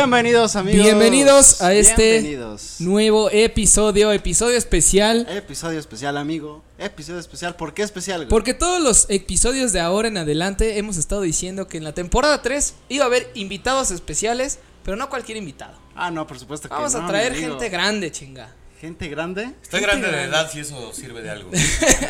Bienvenidos amigos. Bienvenidos a este Bienvenidos. nuevo episodio, episodio especial. Episodio especial, amigo. Episodio especial. ¿Por qué especial? güey? Porque todos los episodios de ahora en adelante hemos estado diciendo que en la temporada 3 iba a haber invitados especiales, pero no cualquier invitado. Ah, no, por supuesto que Vamos no, a traer gente grande, chinga. Gente grande. Estoy Gente grande de grande. edad si eso sirve de algo.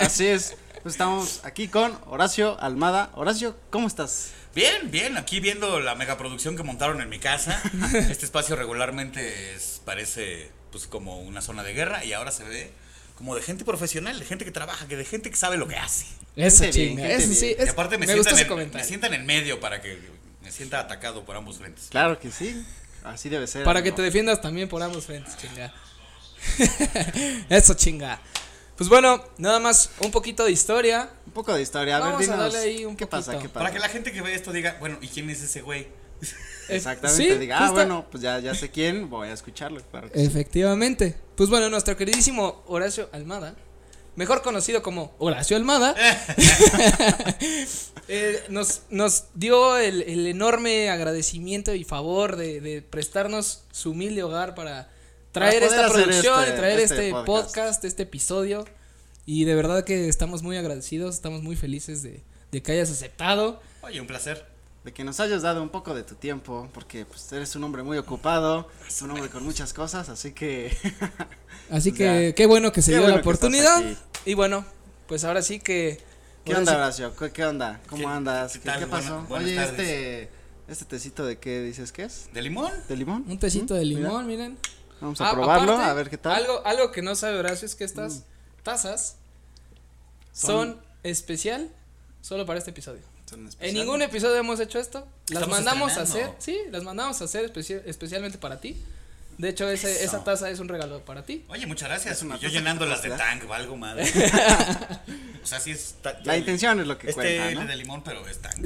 Así es. Pues estamos aquí con Horacio Almada. Horacio, ¿cómo estás? Bien, bien, aquí viendo la megaproducción que montaron en mi casa. Este espacio regularmente es- parece pues como una zona de guerra y ahora se ve como de gente profesional, de gente que trabaja, que de gente que sabe lo que hace. Eso, chinga. gente Eso bien. sí. y es- aparte me, sientan en, me sientan en medio para que me sienta atacado por ambos frentes. Claro que sí. Así debe ser. Para que te defiendas también por ambos frentes, chinga. Eso, chinga. Pues bueno, nada más un poquito de historia. Un poco de historia. A Vamos a ver, dinos. darle ahí un ¿Qué pasa? ¿Qué pasa? Para que la gente que ve esto diga, bueno, ¿y quién es ese güey? Exactamente. Sí, diga, ah, bueno, pues ya, ya sé quién. Voy a escucharlo. Claro que sí. Efectivamente. Pues bueno, nuestro queridísimo Horacio Almada, mejor conocido como Horacio Almada, eh, nos, nos dio el, el enorme agradecimiento y favor de, de prestarnos su humilde hogar para traer esta producción este- y traer este este, podcast. podcast. este episodio. Y de verdad que estamos muy agradecidos, estamos muy felices de, de que hayas aceptado. Oye, un placer. De que nos hayas dado un poco de tu tiempo. Porque pues eres un hombre muy ocupado. Un hombre con muchas cosas. Así que. Así que ya. qué bueno que se Qué dio bueno la oportunidad. Y bueno, pues ahora sí que... ¿Qué onda, sí- Horacio? ¿Qué, qué onda? ¿Cómo ¿Qué- andas? qué ¿Qué, pasó? Buena- Oye, tardes. este. Este tecito de qué dices que es? ¿De limón? ¿De limón? Un tecito ¿Mm? de Mira, limón, miren. Vamos a Ah, probarlo, aparte, a ver qué tal. Mm. Algo, algo que no sabe Horacio es que estas tazas son, Son- especial solo para este episodio. Son En ningún episodio hemos hecho esto. Las Estamos mandamos a hacer, sí, las mandamos a hacer especi- especialmente para ti. De hecho, ese, esa taza es un regalo para ti. Oye, muchas gracias. Es una yo llenándolas de capacidad. tank, valgo madre. o sea, sí es. La intención es lo que este cuenta, ¿no? de limón, pero es tank.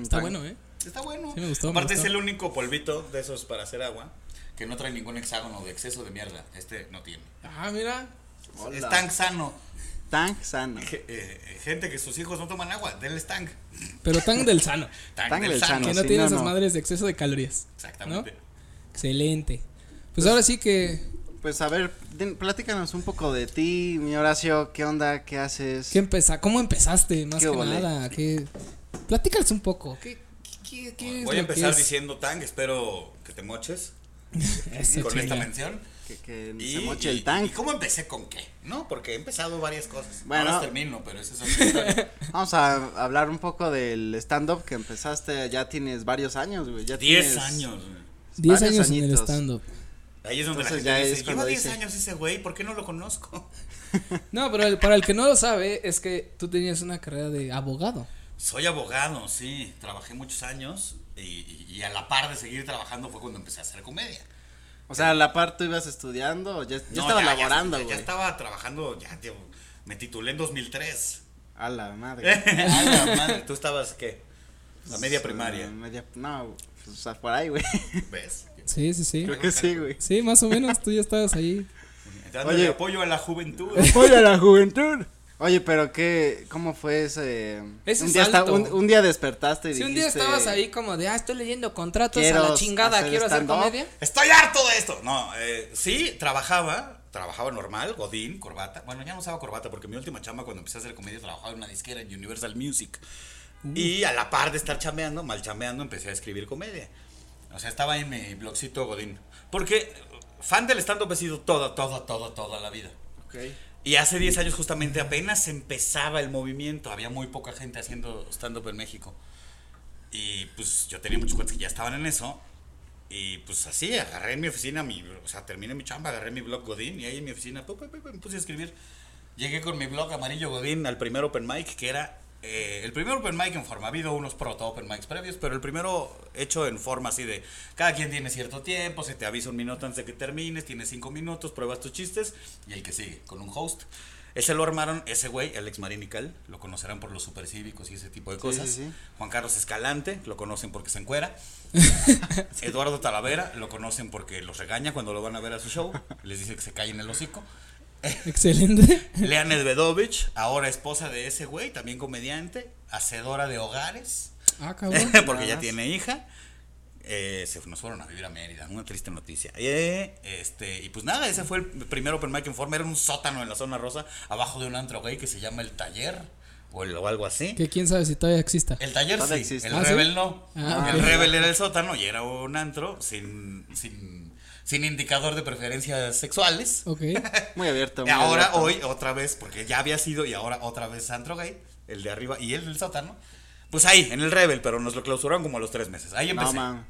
Está bueno, ¿eh? Está bueno. Sí, me gustó, me Aparte gustó. es el único polvito de esos para hacer agua que no trae ningún hexágono de exceso de mierda. Este no tiene. Ah, mira. Hola. Es tank sano. Tank sano. Eh, gente que sus hijos no toman agua, denles tank. Pero tan del sano. Tank, Tank del del sano. sano. que no sí, tiene no, esas no. madres de exceso de calorías. Exactamente. Excelente. Pues ahora sí que. Pues a ver, den- platícanos un poco de ti, mi Horacio. ¿Qué onda? ¿Qué haces? ¿Qué empeza ¿Cómo empezaste? Más ¿Qué que nada. ¿qué? Platícales un poco. ¿Qué, qué, qué es Voy a empezar diciendo tank, espero que te moches Eso, con esta mención. Que, que Y, se moche y- el tank. ¿Y cómo empecé con qué? ¿No? Porque he empezado varias cosas. Bueno. Ahora termino, pero eso es. Vamos a hablar un poco del stand-up que empezaste. Ya tienes varios años, güey. Ya Diez tienes- años. güey. 10 varios años en el añitos. stand-up. Ahí es donde Entonces la ya gente es dice, lleva 10 dice- años ese güey, ¿por qué no lo conozco? No, pero el- para el que no lo sabe, es que tú tenías una carrera de abogado. Soy abogado, sí, trabajé muchos años y, y- y a la par de seguir trabajando fue cuando empecé a hacer comedia. O sea, a la par tú ibas estudiando. Ya, ya No, estaba ya- ya- laborando, ya, güey. estaba trabajando, ya tío, me titulé en 2003. A la madre. a la madre, ¿tú estabas qué? La media primaria, media- no, pues, o sea, por ahí, güey. ¿ves? Sí, sí, sí. Creo que sí, güey. Sí, más o menos, tú ya estabas ahí. Dándole Oye. apoyo a la juventud. Apoya a la juventud. Oye, pero qué, ¿cómo fue ese? Ese un día un, un día despertaste y Si un día dijiste, estabas ahí como de, ah, estoy leyendo contratos a la chingada, hacer quiero hacer comedia. Estoy harto de esto. No, eh, sí, trabajaba, trabajaba normal, godín, corbata. Bueno, ya no usaba corbata porque mi última chamba cuando empecé a hacer comedia trabajaba en una disquera en Universal Music. Y a la par de estar chambeando, mal chambeando, empecé a escribir comedia. O sea, estaba en mi blogcito godín. Porque fan del stand-up he sido toda, toda, toda, toda la vida. Ok. Y hace 10 años justamente apenas empezaba el movimiento, había muy poca gente haciendo stand-up en México. Y pues yo tenía muchos cuates que ya estaban en eso. Y pues así, agarré en mi oficina, mi, o sea, terminé mi chamba, agarré mi blog Godín y ahí en mi oficina pu, pu, pu, me puse a escribir. Llegué con mi blog Amarillo Godín al primer open mic, que era eh, el primer open mic en forma. Ha habido unos proto open mics previos, pero el primero hecho en forma así de cada quien tiene cierto tiempo, se te avisa un minuto antes de que termines, tienes cinco minutos, pruebas tus chistes y el que sigue, con un host. Ese lo armaron ese güey, Alex Marinical, lo conocerán por los supercívicos y ese tipo de Sí, cosas. sí, sí. Juan Carlos Escalante, lo conocen porque se encuera. Eduardo Talavera, lo conocen porque los regaña cuando lo van a ver a su show. Les dice que se callen el hocico. Excelente. Lea Nedvedovich, ahora esposa de ese güey, también comediante, hacedora de hogares, Ah, cabrón. porque ya tiene hija. eh, se nos fueron a vivir a Mérida, una triste noticia. Eh, este, y pues nada, ese fue el primer open mic en forma, era un sótano en la zona rosa, abajo de un antro gay que se llama El Taller, o, el- o algo así. Que quién sabe si todavía exista. El taller sí, existe. el ¿Ah, sí? Rebel no. Ah, el. Rebel era el sótano y era un antro sin, sin, sin indicador de preferencias sexuales. Ok. Muy abierto. Y muy ahora, abierto. hoy, otra vez, porque ya había sido y ahora otra vez antro gay, el de arriba y el del sótano. Pues ahí, en el Rebel, pero nos lo clausuraron como a los tres meses. Ahí No, empecé. man.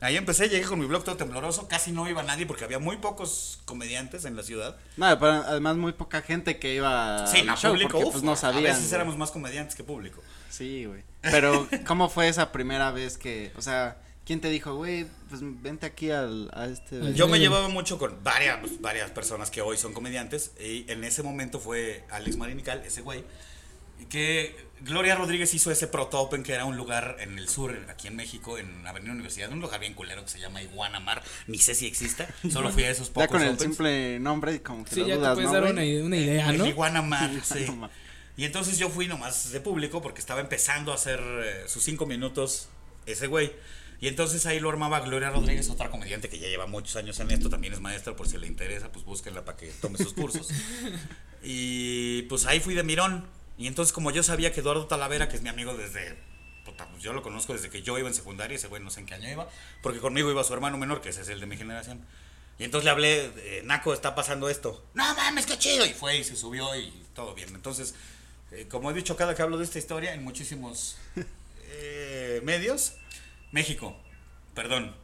Ahí empecé, llegué con mi blog todo tembloroso, casi no iba nadie porque había muy pocos comediantes en la ciudad. No, pero además muy poca gente que iba Sí, al no, show público, porque uf, pues no a sabían. veces güey. éramos más comediantes que público. Sí, güey. Pero, ¿cómo fue esa primera vez que, o sea, quién te dijo, güey, pues vente aquí al, a este... Yo me llevaba mucho con varias, pues, varias personas que hoy son comediantes y en ese momento fue Alex Marinical, ese güey, que Gloria Rodríguez hizo ese proto open que era un lugar en el sur, aquí en México, en Avenida Universidad, un lugar bien culero que se llama Iguana Mar, ni sé si exista, solo fui a esos pocos Ya con el opens. simple nombre como que Sí, lo ya te dudas, puedes ¿no, dar una, una idea, El ¿no? Iguana Mar, sí. Iguana Mar. Y entonces yo fui nomás de público porque estaba empezando a hacer eh, sus cinco minutos ese güey. Y entonces ahí lo armaba Gloria Rodríguez, otra comediante que ya lleva muchos años en esto, también es maestra, por si le interesa, pues búsquenla para que tome sus cursos. y pues ahí fui de mirón. Y entonces como yo sabía que Eduardo Talavera, que es mi amigo desde... pues yo lo conozco desde que yo iba en secundaria, ese güey no sé en qué año iba, porque conmigo iba su hermano menor, que ese es el de mi generación. Y entonces le hablé, eh, Naco, está pasando esto. No mames, qué chido. Y fue y se subió y todo bien. Entonces, eh, como he dicho cada que hablo de esta historia en muchísimos eh, medios, México, perdón,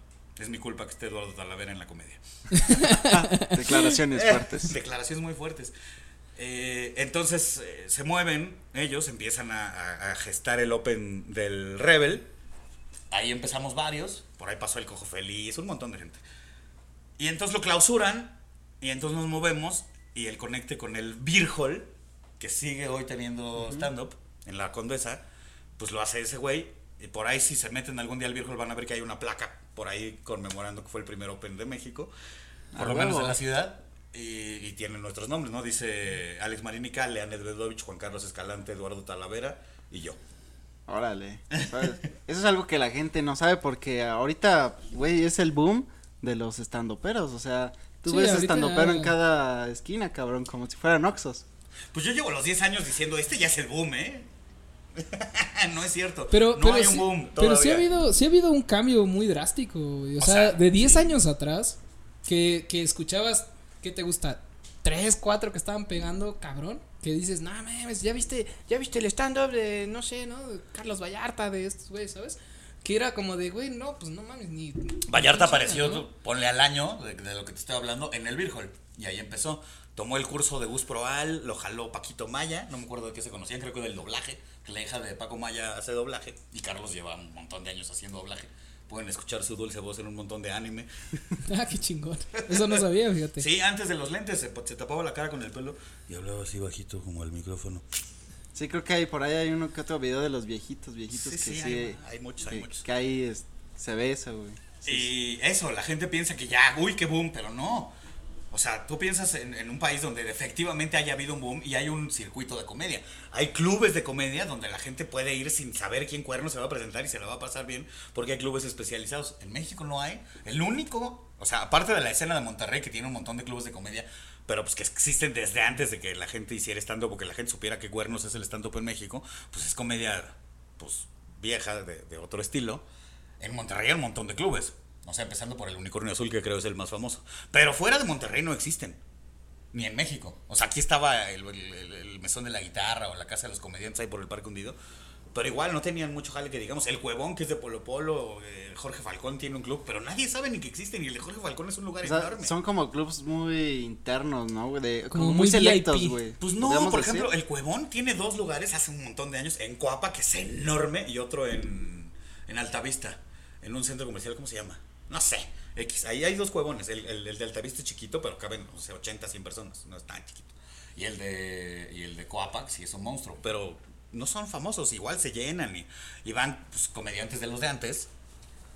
es mi culpa que esté Eduardo Talavera en la comedia. Declaraciones fuertes. Declaraciones muy fuertes. Eh, entonces eh, se mueven ellos, empiezan a, a- a gestar el Open del Rebel. Ahí empezamos varios, por ahí pasó el Cojo Feliz, un montón de gente. Y entonces lo clausuran y entonces nos movemos y el conecte con el Hall, que sigue hoy teniendo stand-up en la Condesa, pues lo hace ese güey. Y por ahí si se meten algún día al Hall van a ver que hay una placa por ahí conmemorando que fue el primer Open de México, por Ah, lo menos en la ciudad. Y, y tienen nuestros nombres, ¿no? Dice Alex Marinica, Lean Nedvedovich, Juan Carlos Escalante, Eduardo Talavera y yo. Órale. ¿sabes? Eso es algo que la gente no sabe porque ahorita, güey, es el boom de los estandoperos. O sea, tú Sí, ves estandopero ya- en cada esquina, cabrón, como si fueran Oxos. Pues yo llevo los 10 años diciendo, este ya es el boom, ¿eh? no es cierto. Pero, no pero, hay sí, un boom pero sí ha habido, sí ha habido un cambio muy drástico. güey. O, O sea, sea, de 10 años atrás, que, que escuchabas, ¿qué te gusta? Tres, cuatro que estaban pegando, cabrón. Que dices, no mames, ya viste, ya viste el stand-up de, no sé, ¿no? De Carlos Vallarta, de estos güeyes, ¿sabes? Que era como de, güey, no, pues no mames, ni. Vallarta apareció, ¿no? ponle al año de, de lo que te estoy hablando, en el Virgol. Y ahí empezó. Tomó el curso de Gus Proal, lo jaló Paquito Maya, no me acuerdo de qué se conocían, creo que del doblaje, que la hija de Paco Maya hace doblaje. Y Carlos lleva un montón de años haciendo doblaje. Pueden escuchar su dulce voz en un montón de anime. Ah, qué chingón. Eso no sabía, fíjate. Sí, antes de los lentes se, se tapaba la cara con el pelo y hablaba así bajito como al micrófono. Sí, creo que hay por ahí hay uno que otro video de los viejitos, viejitos Sí, que sí, sí. hay- hay muchos, hay que, muchos. que ahí es- se ve eso, güey. Y eso, la gente piensa que ya, uy, qué boom, pero no. O sea, tú piensas en, un país donde efectivamente haya habido un boom y hay un circuito de comedia. Hay clubes de comedia donde la gente puede ir sin saber quién cuerno se va a presentar y se la va a pasar bien porque hay clubes especializados. En México no hay. El único, o sea, aparte de la escena de Monterrey que tiene un montón de clubes de comedia, pero pues que existen desde antes de que la gente hiciera stand-up o que la gente supiera que cuernos es el stand-up en México, pues es comedia, pues vieja, de, de otro estilo. En Monterrey hay un montón de clubes. O sea, empezando por el Unicornio Azul, que creo es el más famoso. Pero fuera de Monterrey no existen. Ni en México. O sea, aquí estaba el, el- el- el mesón de la guitarra o la casa de los comediantes ahí por el Parque Hundido. Pero igual no tenían mucho jale que digamos. El Cuevón, que es de Polo Polo, eh, Jorge Falcón tiene un club, pero nadie sabe ni que existen. Y el de Jorge Falcón es un lugar O sea, enorme. son como clubs muy internos, ¿no? De- Como, Como muy muy selectos, güey. Pues no, ¿Podríamos por decir? ejemplo, el Cuevón tiene dos lugares hace un montón de años. En Coapa, que es enorme, y otro en, en Altavista, en un centro comercial, ¿cómo se llama? No sé. X. Ahí hay dos cuevones. El, el, el de Altavista es chiquito, pero caben, no sé, 80, 100 personas. No es tan chiquito. Y el de, y el de Coapa, sí es un monstruo. Pero no son famosos, igual se llenan. Y, y van pues, comediantes de los de antes,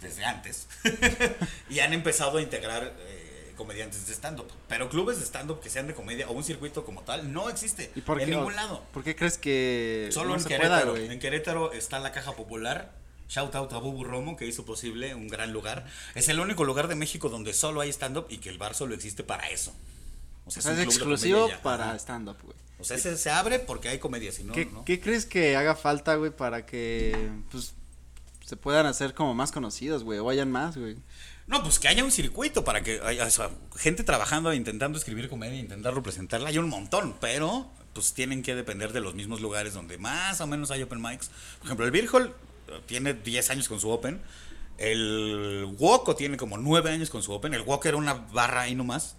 desde antes. y han empezado a integrar eh, comediantes de stand-up. Pero clubes de stand-up que sean de comedia o un circuito como tal no existe ¿Y por en qué? ningún lado. ¿Por qué crees que Solo no en se Querétaro. pueda, en Querétaro está la Caja Popular, Shout out a Bubu Romo que hizo posible un gran lugar. Es el único lugar de México donde solo hay stand-up y que el bar solo existe para eso. O sea, es, de exclusivo para stand-up, güey. O sea, ese se abre porque hay comedia, si no, ¿Qué, no. qué crees que haga falta, güey, para que, pues, se puedan hacer como más conocidos, güey, o vayan más, güey? No, pues que haya un circuito para que haya o sea, gente trabajando, intentando escribir comedia, intentar representarla. Hay un montón, pero pues tienen que depender de los mismos lugares donde más o menos hay open mics. Por ejemplo, el eh, tiene 10 años con su open. El Woco tiene como 9 años con su open. El Woco era una barra ahí nomás.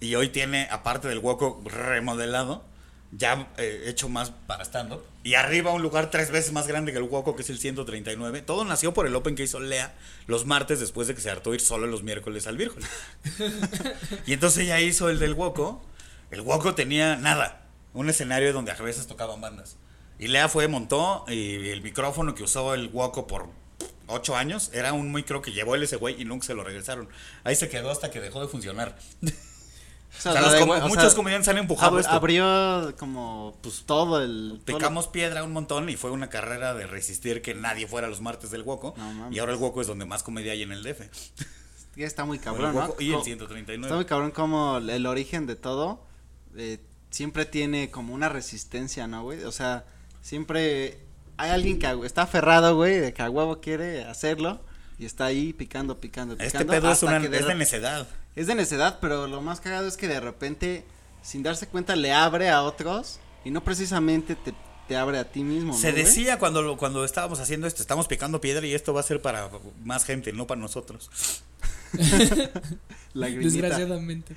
Y hoy tiene, aparte del Woco remodelado, ya eh, hecho más para stand-up. Y arriba un lugar tres veces más grande que el Woco, que es el 139. Todo nació por el Open que hizo Lea los martes después de que se hartó ir solo los miércoles al Virgen. y entonces ella hizo el del Woco. El Woco tenía nada. Un escenario donde a veces tocaban bandas. Y Lea fue, montó y el micrófono que usó el Woco por ocho años era un micro que llevó él ese güey y nunca se lo regresaron. Ahí se quedó hasta que dejó de funcionar. O O sea, lo los de- com- o sea, muchos comediantes han empujado ab- esto. Abrió como, pues, todo el... todo lo- Picamos piedra un montón y fue una carrera de resistir que nadie fuera los martes del. No mames. y ahora el Woco es donde más comedia hay en el DF. Ya está muy El cabrón, ¿no? Y el Co- 139. Está muy cabrón como el origen de todo eh, siempre tiene como una resistencia, ¿no, güey? O sea, siempre hay alguien que está aferrado, güey, de que a huevo quiere hacerlo y está ahí picando, picando, picando. Este pedo es, hasta una, que de es de necedad. es de necedad, pero lo más cagado es que de repente, sin darse cuenta, le abre a otros y no precisamente te, te abre a ti mismo, ¿no, Se güey? decía cuando, lo- cuando estábamos haciendo esto, estamos picando piedra y esto va a ser para más gente, no para nosotros. Lagrimita. Desgraciadamente.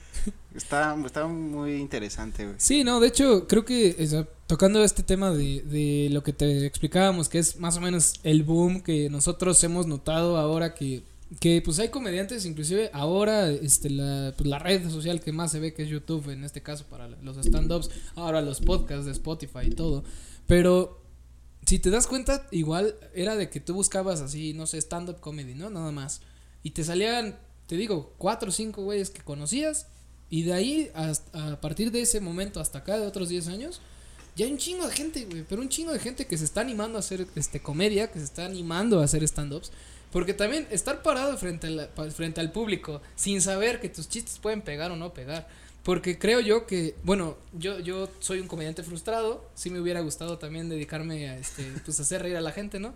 Está, está muy interesante, güey. Sí, no, de hecho, creo que o sea, tocando este tema de, de lo que te explicábamos, que es más o menos el boom que nosotros hemos notado ahora que, que pues hay comediantes, inclusive ahora este, la, pues, la red social que más se ve que es YouTube, en este caso para los stand-ups, ahora los podcasts de Spotify y todo, pero si te das cuenta, igual era de que tú buscabas así, no sé, stand-up comedy, ¿no? Nada más. Y te salían, te digo, cuatro o cinco güeyes que conocías. Y de ahí, hasta, a partir de ese momento hasta acá, de otros 10 años, ya hay un chingo de gente, güey. Pero un chingo de gente que se está animando a hacer este comedia, que se está animando a hacer stand-ups. Porque también estar parado frente, a frente al público sin saber que tus chistes pueden pegar o no pegar. Porque creo yo que, bueno, yo, yo soy un comediante frustrado. Sí me hubiera gustado también dedicarme a este, pues hacer reír a la gente, ¿no?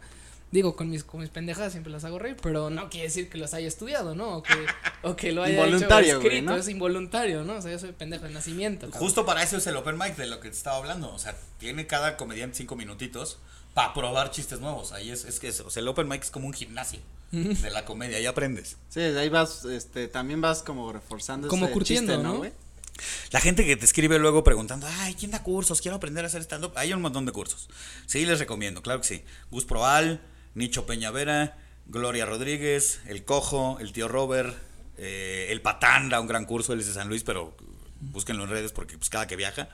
Digo, con mis, con mis pendejadas siempre las hago reír, pero no quiere decir que las haya estudiado, ¿no? O que, o que lo haya Involuntario, hecho güey, escrito, ¿no? es involuntario, ¿no? O sea, yo soy pendejo de nacimiento. cabrón. Justo para eso es el open mic de lo que te estaba hablando. O sea, tiene cada comediante cinco minutitos para probar chistes nuevos. Ahí es, es que es- o sea, el open mic es como un gimnasio de la comedia, ahí aprendes. Sí, de ahí vas, este, también vas como reforzando Como ese curtiendo, chiste, ¿no? güey? La gente que te escribe luego preguntando, ay, ¿quién da cursos? Quiero aprender a hacer stand-up. Hay un montón de cursos. Sí, les recomiendo, claro que sí. Gus Proal, Nicho Peñavera, Gloria Rodríguez, El Cojo, el tío Robert, eh, El Patán da un gran curso, él es de San Luis, pero búsquenlo en redes porque pues cada que viaja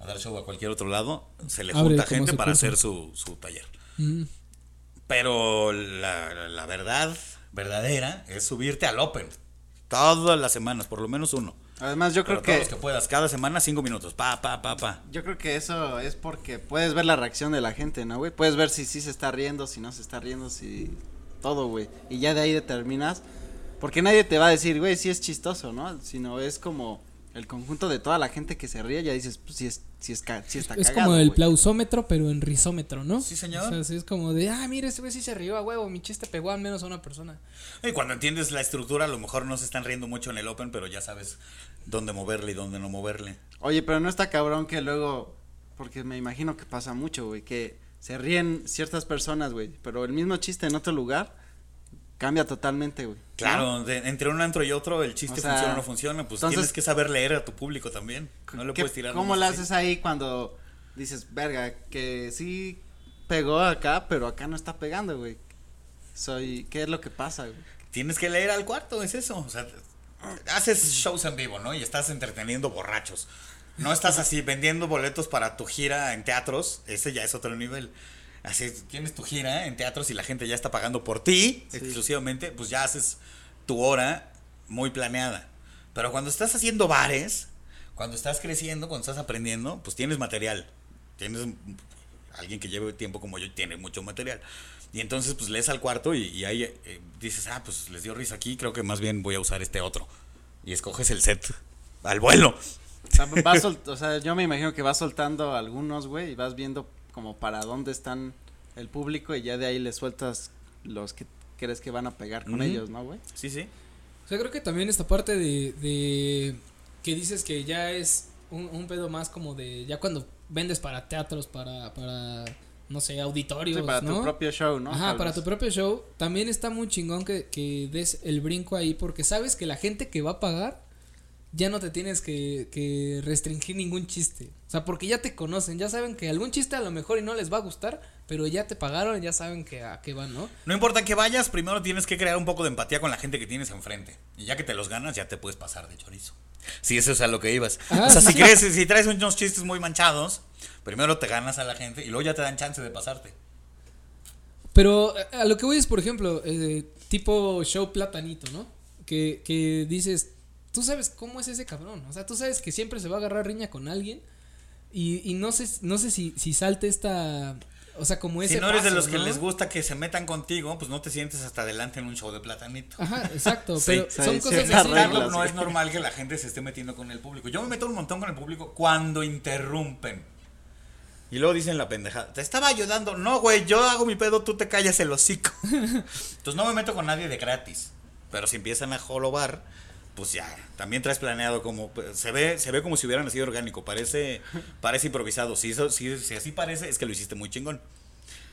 a dar show a cualquier otro lado, se le Abre junta gente para curso. hacer su, su taller. Mm. Pero la, la verdad verdadera es subirte al Open. Todas las semanas, por lo menos uno. Además, yo Pero creo todos que, los que puedas, cada semana cinco minutos. Pa, pa, pa, pa. yo creo que eso es porque puedes ver la reacción de la gente, ¿no, güey? Puedes ver si sí se está riendo, si no se está riendo, si todo, güey. Y ya de ahí determinas, porque nadie te va a decir, güey, sí es chistoso, ¿no? Sino es como el conjunto de toda la gente que se ríe, ya dices, pues sí es, sí es, sí está Es cagado, como el plausómetro, pero en risómetro, ¿no? Sí, señor. O sea, sí es como de, ah, mira, este güey sí se rió a huevo, mi chiste pegó al menos a una persona. Y cuando entiendes la estructura, a lo mejor no se están riendo mucho en el Open, pero ya sabes dónde moverle y dónde no moverle. Oye, pero no está cabrón que luego, porque me imagino que pasa mucho, güey, que se ríen ciertas personas, güey, pero el mismo chiste en otro lugar cambia totalmente, güey. ¿no? Claro, de- entre un antro y otro, el chiste O sea, funciona o no funciona, pues entonces- tienes que saber leer a tu público también. No le ¿Qué- puedes tirar. ¿Cómo así. haces ahí cuando dices, verga, que sí pegó acá, pero acá no está pegando, güey? Soy, ¿qué es lo que pasa, güey? Tienes que leer al cuarto, es eso. O sea, haces shows en vivo, ¿no? Y estás entreteniendo borrachos. No estás así vendiendo boletos para tu gira en teatros, ese ya es otro nivel. Así, tienes tu gira en teatros y la gente ya está pagando por ti Sí. exclusivamente, pues ya haces tu hora muy planeada. Pero cuando estás haciendo bares, cuando estás creciendo, cuando estás aprendiendo, pues tienes material. Tienes alguien que lleve tiempo como yo tiene mucho material. Y entonces pues lees al cuarto y, y ahí eh, dices, ah, pues les dio risa aquí, creo que más bien voy a usar este otro. Y escoges el set al vuelo. O sea, vas sol- o sea, yo me imagino que vas soltando algunos, güey, y vas viendo como para dónde están el público y ya de ahí le sueltas los que crees que van a pegar con ellos, ¿no, güey? Sí, sí. O sea, creo que también esta parte de, de que dices que ya es un, un pedo más como de ya cuando vendes para teatros, para, para no sé, auditorios, Sí, para ¿no? tu propio show, ¿no? Ajá, Tal para vez. tu propio show, también está muy chingón que, que des el brinco ahí porque sabes que la gente que va a pagar ya no te tienes que, que restringir ningún chiste. O sea, porque ya te conocen, ya saben que algún chiste a lo mejor y no les va a gustar, pero ya te pagaron, ya saben que a qué van, ¿no? No importa que vayas, primero tienes que crear un poco de empatía con la gente que tienes enfrente. Y ya que te los ganas, ya te puedes pasar de chorizo. Sí, eso es a lo que ibas. Ah, o sea, sí, si, crees, si traes unos chistes muy manchados, primero te ganas a la gente y luego ya te dan chance de pasarte. Pero a- a lo que voy es, por ejemplo, eh, tipo show platanito, ¿no? Que, que dices, tú sabes cómo es ese cabrón. O sea, tú sabes que siempre se va a agarrar riña con alguien. Y, y no sé, no sé si, si salte esta. O sea, como ese. si no eres de paso, los que ¿no? les gusta que se metan contigo, pues no te sientes hasta adelante en un show de platanito. Ajá, exacto. Sí, pero sí, son sí, cosas así. no sí. es normal que la gente se esté metiendo con el público. Yo me meto un montón con el público cuando interrumpen. Y luego dicen la pendejada. Te estaba ayudando. No, güey, yo hago mi pedo, tú te callas el hocico. Entonces no me meto con nadie de gratis. Pero si empiezan a jolobar, pues ya, también traes planeado como pues, se ve, se ve como si hubieran sido orgánico, parece, parece improvisado. Si eso, si, si así parece, es que lo hiciste muy chingón.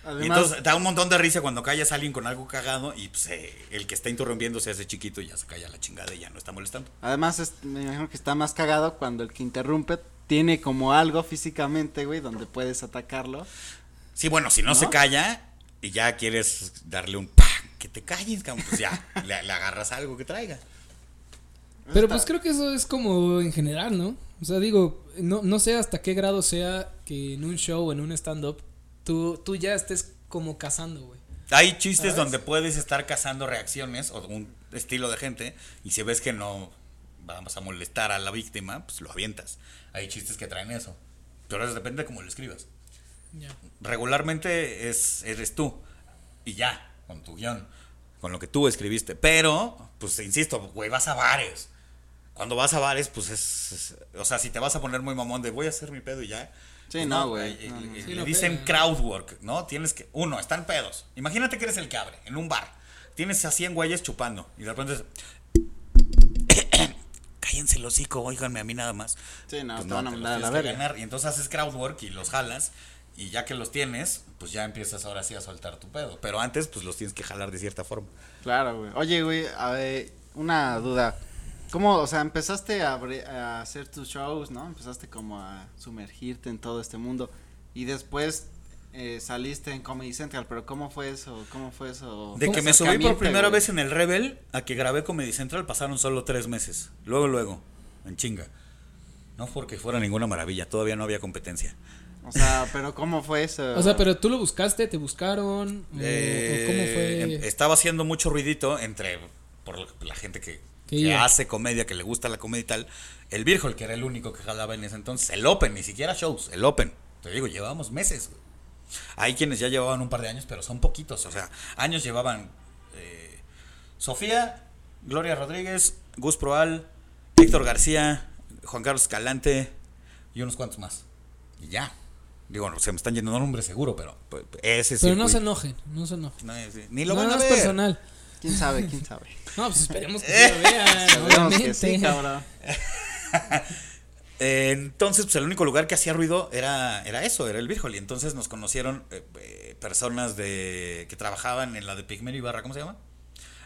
Y Además, entonces da un montón de risa cuando callas a alguien con algo cagado y pues, eh, el que está interrumpiendo se hace chiquito y ya se calla la chingada y ya no está molestando. además es- me imagino que está más cagado cuando el que interrumpe tiene como algo físicamente, güey, donde puedes atacarlo. Sí, bueno, si no, ¿No? se calla y ya quieres darle un ¡pam! que te calles, cabrón, pues ya le, le agarras algo que traiga. Pero pues creo que eso es como en general, ¿no? O sea, digo, no, no sé hasta qué grado sea que en un show o en un stand-up tú, tú ya estés como cazando, güey. Hay chistes ¿Sabes? donde puedes estar cazando reacciones o un estilo de gente y si ves que no vamos a molestar a la víctima, pues lo avientas. Hay chistes que traen eso. Pero eso depende de cómo lo escribas. Ya. regularmente es eres tú y ya con tu guion con lo que tú escribiste pero pues insisto güey vas a bares cuando vas a bares pues es, es- o sea si te vas a poner muy mamón de voy a hacer mi pedo y ya Sí, pues no, güey, no, no. le Sí, no dicen pega. crowd work no tienes que uno están pedos imagínate que eres el que abre en un bar tienes a 100 güeyes chupando y de repente es, cállense el hocico, oíganme a mí nada más. Sí, no, Pues te van a mandar a la verga. Y entonces haces crowd work y los jalas. Y ya que los tienes, pues ya empiezas ahora sí a soltar tu pedo. Pero antes, pues los tienes que jalar de cierta forma. Claro, güey. Oye, güey, a ver, una duda. ¿Cómo, o sea, empezaste a, hacer tus shows, ¿no? Empezaste como a sumergirte en todo este mundo y después eh, saliste en Comedy Central, pero ¿cómo fue eso? ¿Cómo fue eso? De que me subí por primera güey. vez en el Rebel a que grabé Comedy Central pasaron solo tres meses. Luego, luego, en chinga. No porque fuera ninguna maravilla, todavía no había competencia. O sea, pero ¿cómo fue eso? O sea, pero tú lo buscaste, te buscaron, o, o Eh, cómo fue. em- Estaba haciendo mucho ruidito entre por la gente que, Que hace comedia, que le gusta la comedia y tal. El Virgol, que era el único que jalaba en ese entonces. El Open, ni siquiera shows, el Open. Te digo, llevábamos meses. güey. Hay quienes ya llevaban un par de años, pero son poquitos. O sea, años llevaban eh, Sofía, Gloria Rodríguez, Gus Proal, Héctor García, Juan Carlos Escalante y unos cuantos más. Y ya. Digo, no, se me están yendo nombres seguro, pero pues, ese pero no se enojen, no se enojen. no, es- ni lo no, van no a es ver. personal. ¿Quién sabe? ¿Quién sabe? No, pues esperemos que sí lo vean, que sí, cabrón. Entonces, pues el único lugar que hacía ruido era, era eso, era el Virgol. Y entonces nos conocieron eh, eh, personas de que trabajaban en la de Pigmero Ibarra, ¿cómo se llama?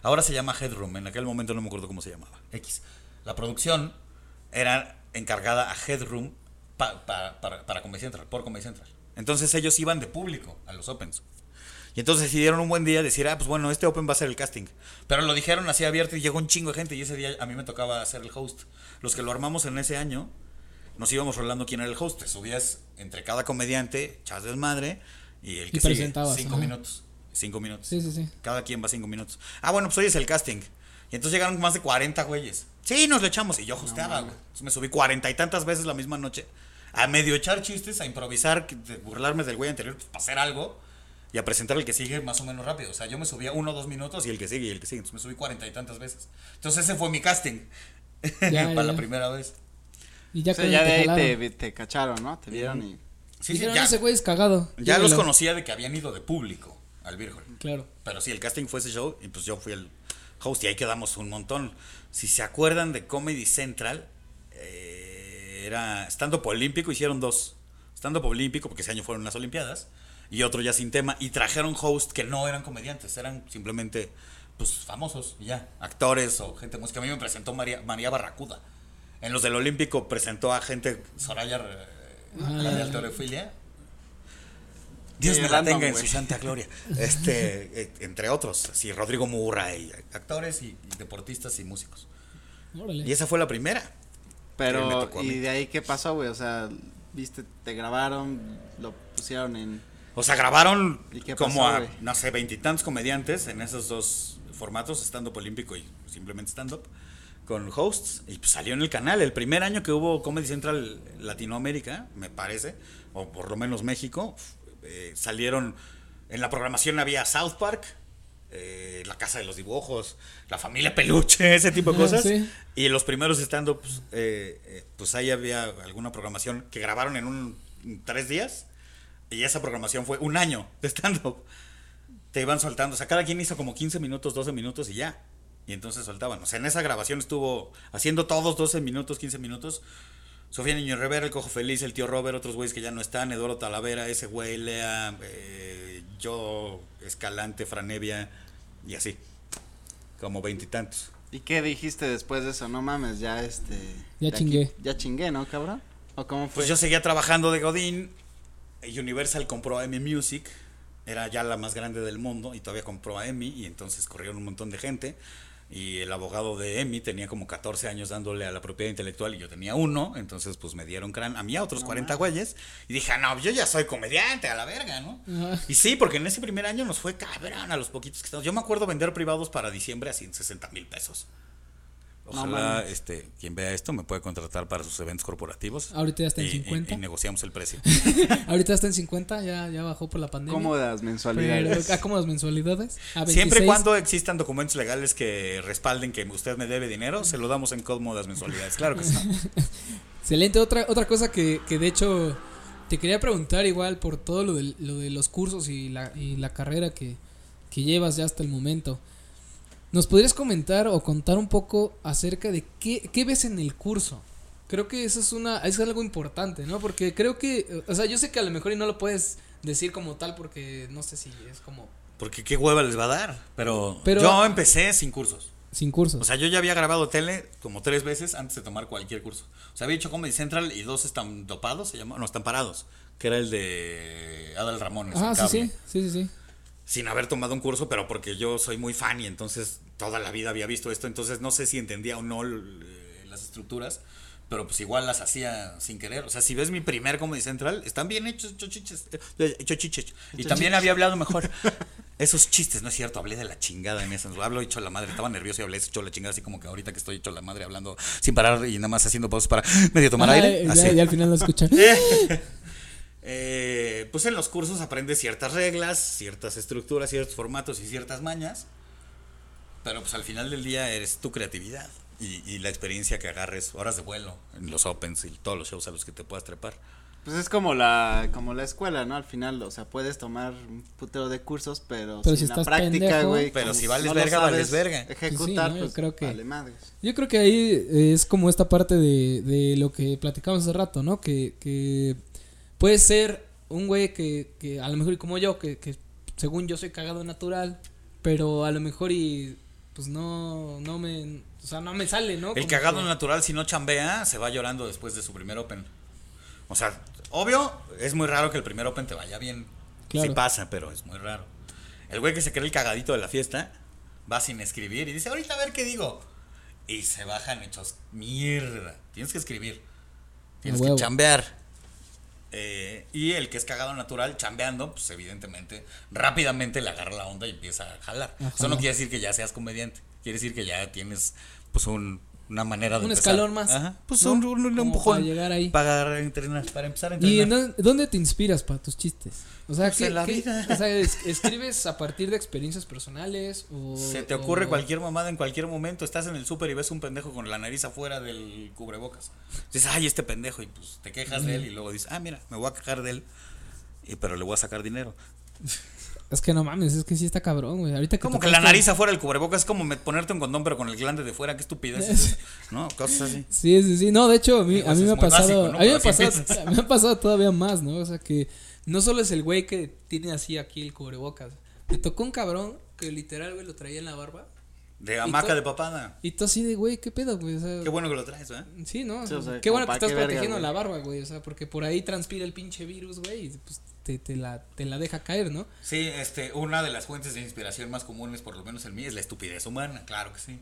Ahora se llama Headroom, en aquel momento no me acuerdo cómo se llamaba. X. La producción era encargada a Headroom pa- pa- para, para Comedy Central, por Comedy Central. Entonces ellos iban de público a los Opens. Y entonces decidieron un buen día decir, ah, pues bueno, este Open va a ser el casting. Pero lo dijeron así abierto y llegó un chingo de gente y ese día a mí me tocaba hacer el host. Los que lo armamos en ese año, nos íbamos rolando quién era el host. Te subías entre cada comediante, echas desmadre y el que Y sigue, presentabas, cinco ajá. minutos. Cinco minutos. Sí, sí, sí. Cada quien va cinco minutos. Ah, bueno, pues hoy es el casting. Y entonces llegaron más de 40 güeyes. Sí, nos lo echamos. Y yo hosteaba, güey. Entonces me subí cuarenta y tantas veces la misma noche. A medio echar chistes, a improvisar, burlarme del güey anterior, pues para hacer algo. Y a presentar el que sigue más o menos rápido. O sea, yo me subía uno o dos minutos y el que sigue y el que sigue. Entonces me subí cuarenta y tantas veces. Entonces ese fue mi casting Ya, para ya. la primera vez. Y ya, O sea, ya de te ahí te, te cacharon, ¿no? Te vieron y. Sí, sí, ya, ese güey es cagado. ya los Llévelo". conocía de que habían ido de público al Virgen. Claro. Pero sí, el casting fue ese show y pues yo fui el host y ahí quedamos un montón. Si se acuerdan de Comedy Central, eh, era stand-up olímpico, hicieron dos. Stand-up olímpico, porque ese año fueron las Olimpiadas, y otro ya sin tema, y trajeron host que no eran comediantes, eran simplemente pues famosos, y ya, actores o gente de música. A mí me presentó María, María Barracuda. En los del Olímpico presentó a gente, Soraya, eh, Ah, la de ya. alterofilia. Dios me la tenga en su santa gloria. Este, eh, entre otros, sí, Rodrigo Murray, actores y, y deportistas y músicos. Órale. Y esa fue la primera. Pero. ¿y de ahí qué pasó, güey? O sea, viste, te grabaron, lo pusieron en. O sea, grabaron ¿Y qué como pasó, a, no sé, veintitantos comediantes en esos dos formatos, stand-up olímpico y simplemente stand-up, con hosts, y pues salió en el canal. El primer año que hubo Comedy Central Latinoamérica, me parece, o por lo menos México, eh, salieron, en la programación había South Park, eh, La Casa de los Dibujos, La Familia Peluche, ese tipo de cosas. sí. Y los primeros stand-ups, eh, eh, pues ahí había alguna programación que grabaron en un en tres días. Y esa programación fue un año de stand-up. Te iban soltando. O sea, cada quien hizo como 15 minutos, 12 minutos y ya. Y entonces soltaban. O sea, en esa grabación estuvo haciendo todos 12 minutos, 15 minutos. Sofía Niño Rivera, el Cojo Feliz, el tío Robert, otros güeyes que ya no están, Eduardo Talavera, ese güey, Lea, eh, yo, Escalante, Franevia y así. Como veintitantos. ¿Y qué dijiste después de eso? No mames, ya este. Ya chingué. ya chingué, ¿no, cabrón? ¿O cómo fue? Pues yo seguía trabajando de Godín. Universal compró a EMI Music. Era ya la más grande del mundo y todavía compró a EMI. Y entonces corrieron un montón de gente. Y el abogado de EMI tenía como 14 años dándole a la propiedad intelectual y yo tenía uno. Entonces, pues me dieron crán a mí a otros 40 güeyes. Y dije, "Ah, no, yo ya soy comediante, a la verga, ¿no? Ajá. Y sí, porque en ese primer año nos fue cabrón a los poquitos que estamos. Yo me acuerdo vender privados para diciembre a 160 mil pesos. Ojalá, este, quien vea esto me puede contratar para sus eventos corporativos. Ahorita ya está en Y- y- 50. y negociamos el precio. Ahorita está en 50, ya, ya bajó por la pandemia. Cómodas Pero, mensualidades. ¿a cómo las mensualidades? A 26. Siempre y cuando existan documentos legales que respalden que usted me debe dinero, se lo damos en cómodas mensualidades. Claro que sí. Excelente. Otra, otra cosa que, que de hecho te quería preguntar igual por todo lo de, lo de los cursos y la, y la carrera que, que llevas ya hasta el momento. ¿Nos podrías comentar o contar un poco acerca de qué, qué ves en el curso? Creo que eso es una es algo importante, ¿no? Porque creo que, o sea, yo sé que a lo mejor y no lo puedes decir como tal porque no sé si es como Porque qué hueva les va a dar. Pero, Pero- yo empecé sin cursos. sin cursos. O sea, yo ya había grabado tele como tres veces antes de tomar cualquier curso. O sea, había hecho Comedy Central y dos están dopados, se llama, no, están parados. Que era el de Adal Ramones. ah, sí, sí, sí, sí, sí. Sin haber tomado un curso, pero porque yo soy muy fan y entonces toda la vida había visto esto, entonces no sé si entendía o no eh, las estructuras, pero pues igual las hacía sin querer. O sea, si ves mi primer Comedy Central, están bien hechos, chochiches, eh, chochiches. Y también había hablado mejor. Esos chistes, no es cierto, hablé de la chingada en esas. Hablo hecho la madre, estaba nervioso y hablé hecho la chingada, así como que ahorita que estoy hecho la madre hablando sin parar y nada más haciendo pausas para medio tomar Ah, aire. ya, Así. ya al final lo escuchan. Eh, pues en los cursos aprendes ciertas reglas, ciertas estructuras, ciertos formatos y ciertas mañas. Pero pues al final del día eres tu creatividad y, y la experiencia que agarres, horas de vuelo en los opens y todos los shows a los que te puedas trepar. Pues es como la, como la escuela, ¿no? Al final, o sea, puedes tomar un putero de cursos, pero, Pero sin si la estás práctica, güey. Pero si vales verga, vales verga. Ejecutar, Sí, sí, ¿no? pues, Yo creo que- vale madres. Yo creo que ahí es como esta parte de, de lo que platicamos hace rato, ¿no? Que, que puede ser un güey que, que a lo mejor y como yo, que, que según yo soy cagado natural, pero a lo mejor y pues no, no me, o sea, no me sale, ¿no? El Como cagado que- natural, si no chambea, se va llorando después de su primer open. O sea, obvio, es muy raro que el primer open te vaya bien. Claro. Sí pasa, pero es muy raro. El güey que se cree el cagadito de la fiesta va sin escribir y dice, ahorita a ver qué digo. Y se bajan hechos mierda. Tienes que escribir. Tienes que chambear. Eh, y el que es cagado natural, chambeando, pues evidentemente, rápidamente le agarra la onda y empieza a jalar. Eso no quiere decir que ya seas comediante. Quiere decir que ya tienes, pues, un una manera de Un empezar. escalón más, Ajá. Pues ¿no? un, un- empujón. para llegar ahí. Para entrenar, para empezar a ¿Y entrenar. en dónde, te inspiras para tus chistes? O sea, Pues ¿qué, en la qué- vida. o sea, es- ¿escribes a partir de experiencias personales o Se te ocurre o- cualquier mamada en cualquier momento, estás en el súper y ves un pendejo con la nariz afuera del cubrebocas. Dices, ay, este pendejo, y pues te quejas de él y luego dices, ah, mira, me voy a quejar de él, y, pero le voy a sacar dinero. Es que no mames, es que sí está cabrón, güey. Ahorita que Como que la nariz afuera del cubrebocas es como me- ponerte un condón pero con el glande de fuera, qué estupidez. es? ¿No? Cosas así. Sí, sí, sí. No, de hecho, a mí, a mí me ha pasado. básico, ¿no? A mí me ha pasado, empiezas. me ha pasado todavía más, ¿no? O sea, que no solo es el güey que tiene así aquí el cubrebocas. Me tocó un cabrón que literal, güey, lo traía en la barba. De hamaca de papada. Y tú así de, güey, ¿qué pedo, güey? O sea, Qué bueno que lo traes, ¿eh? Sí, ¿no? Sí, o sea, qué bueno que estás qué verga, protegiendo güey. la barba, güey. O sea, porque por ahí transpira el pinche virus, güey, y pues te, te, la, te la deja caer, ¿no? Sí, este, una de las fuentes de inspiración más comunes, por lo menos en mí, es la estupidez humana, claro que sí.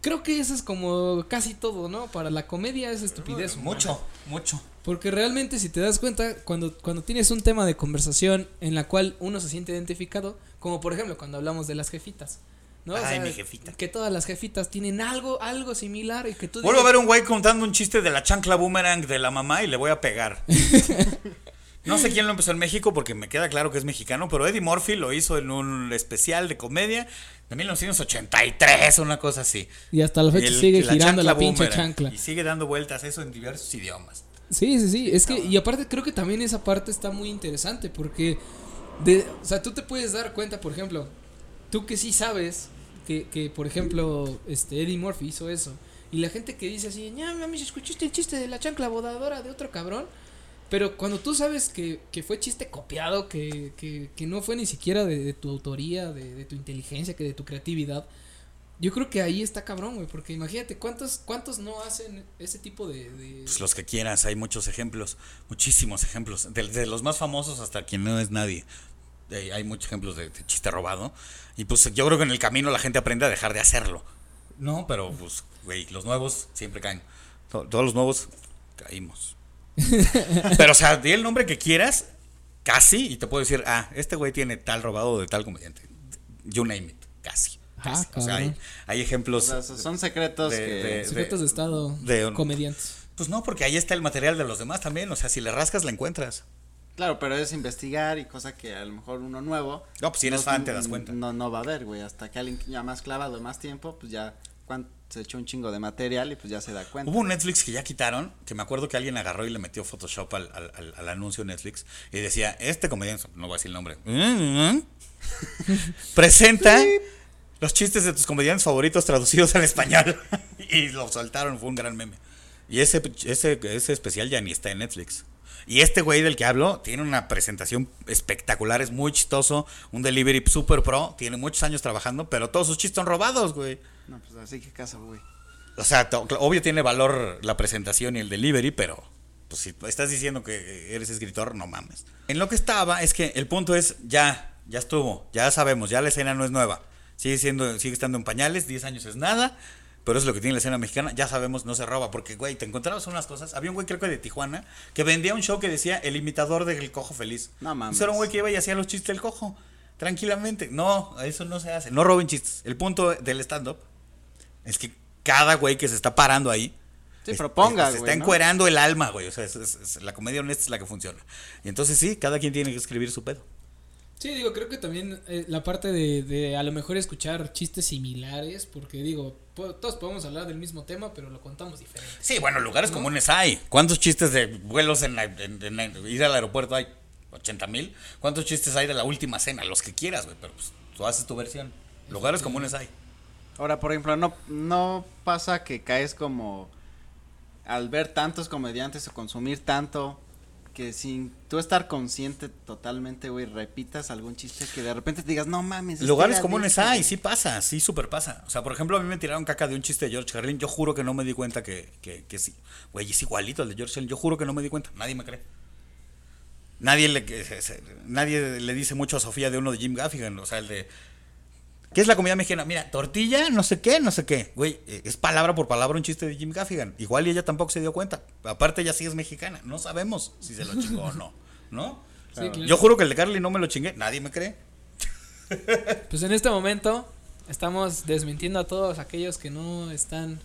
Creo que eso es como casi todo, ¿no? Para la comedia es estupidez. humana. Mucho, mucho. Porque realmente, si te das cuenta, cuando, cuando tienes un tema de conversación en la cual uno se siente identificado, como por ejemplo cuando hablamos de las jefitas, ¿no? O Ay, sea, mi jefita. Que todas las jefitas tienen algo, algo similar y que tú Vuelvo a ver un güey contando un chiste de la chancla boomerang de la mamá y le voy a pegar. No sé quién lo empezó en México porque me queda claro que es mexicano, pero Eddie Murphy lo hizo en un especial de comedia de 1983, una cosa así. Y hasta la fecha El- sigue girando la pinche chancla. Y sigue dando vueltas eso en diversos idiomas. Sí, sí, sí. Es que, y aparte creo que también esa parte está muy interesante porque, de, o sea, tú te puedes dar cuenta, por ejemplo, tú que sí sabes que, que por ejemplo, este Eddie Murphy hizo eso. Y la gente que dice así, ya, mami, ¿escuchaste el chiste de la chancla bodadora de otro cabrón? Pero cuando tú sabes que, que fue chiste copiado, que, que, que no fue ni siquiera de, tu autoría, de, tu inteligencia, que de tu creatividad, yo creo que ahí está cabrón, güey, porque imagínate cuántos, cuántos no hacen ese tipo de... Pues los que quieras, hay muchos ejemplos, muchísimos ejemplos, de, de los más famosos hasta quien no es nadie. Eh, hay muchos ejemplos de, de chiste robado. Y pues yo creo que en el camino la gente aprende a dejar de hacerlo. No, pero pues, güey, los nuevos siempre caen. To- todos los nuevos caímos. pero, o sea, di el nombre que quieras, casi, y te puedo decir, ah, este güey tiene tal robado de tal comediante. You name it, casi. Ah, casi. o sea, hay, hay O ejemplos. sea, son secretos de- que... de- Secretos de Estado, de- comediantes. Pues no, porque ahí está el material de los demás también. O sea, si le rascas, la encuentras. Claro, pero es investigar y cosa que a lo mejor uno nuevo. No, pues si eres fan, te das cuenta. No, no va a ver, güey. Hasta que alguien ya más clavado, más tiempo, pues ya se echó un chingo de material y pues ya se da cuenta. Hubo un Netflix que ya quitaron, que me acuerdo que alguien agarró y le metió Photoshop al, al, al- al anuncio de Netflix y decía, este comediante, no voy a decir el nombre, presenta los chistes de tus comediantes favoritos traducidos al español. y lo soltaron, fue un gran meme. Y ese, ese, ese especial ya ni está en Netflix. Y este güey del que hablo tiene una presentación espectacular, es muy chistoso, un delivery super pro, tiene muchos años trabajando, pero todos sus chistes son robados, güey. No, pues así que caso, güey. O sea, obvio tiene valor la presentación y el delivery, pero pues si estás diciendo que eres escritor, no mames. En lo que estaba es que el punto es ya, ya estuvo, ya sabemos, ya la escena no es nueva. Sigue siendo sigue estando en pañales, 10 años es nada, pero es lo que tiene la escena mexicana, ya sabemos, no se roba porque güey, te encontrabas unas cosas. Había un güey creo que de Tijuana que vendía un show que decía El imitador del cojo feliz. No mames. Ese era un güey que iba y hacía los chistes del cojo. Tranquilamente. No, eso no se hace. No roben chistes. El punto del stand-up es que cada güey que se está parando ahí. Sí, es- proponga, es- Se güey, está ¿no? encuerando el alma, güey. O sea, es- la comedia honesta es la que funciona. Y entonces sí, cada quien tiene que escribir su pedo. Sí, digo, creo que también eh, la parte de, de a lo mejor escuchar chistes similares, porque digo, po- todos podemos hablar del mismo tema, pero lo contamos diferente. Sí, bueno, lugares comunes hay. ¿Cuántos chistes de vuelos en, la- en- en- en- ir al aeropuerto hay? ¿80 mil? ¿Cuántos chistes hay de la última cena? Los que quieras, güey. Pero pues tú haces tu versión. Lugares comunes hay. Ahora, por ejemplo, no, no pasa que caes como al ver tantos comediantes o consumir tanto que sin tú estar consciente totalmente, güey, repitas algún chiste que de repente te digas, no mames. este Lugares comunes dije". hay, sí pasa, sí super pasa. O sea, por ejemplo, a mí me tiraron caca de un chiste de George Carlin. Yo juro que no me di cuenta que, que, que sí. Güey, es igualito al de George Carlin. Yo juro que no me di cuenta. Nadie me cree. Nadie le, nadie le dice mucho a Sofía de uno de Jim Gaffigan. O sea, el de. ¿Qué es la comida mexicana? Mira, tortilla, no sé qué, no sé qué. Güey, eh, es palabra por palabra un chiste de Jim Gaffigan. Igual y ella tampoco se dio cuenta. Aparte, ella sí es mexicana. No sabemos si se lo chingó o no. ¿No? Sí, claro. Yo juro que el de Carly no me lo chingué. Nadie me cree. Pues en este momento estamos desmintiendo a todos aquellos que no están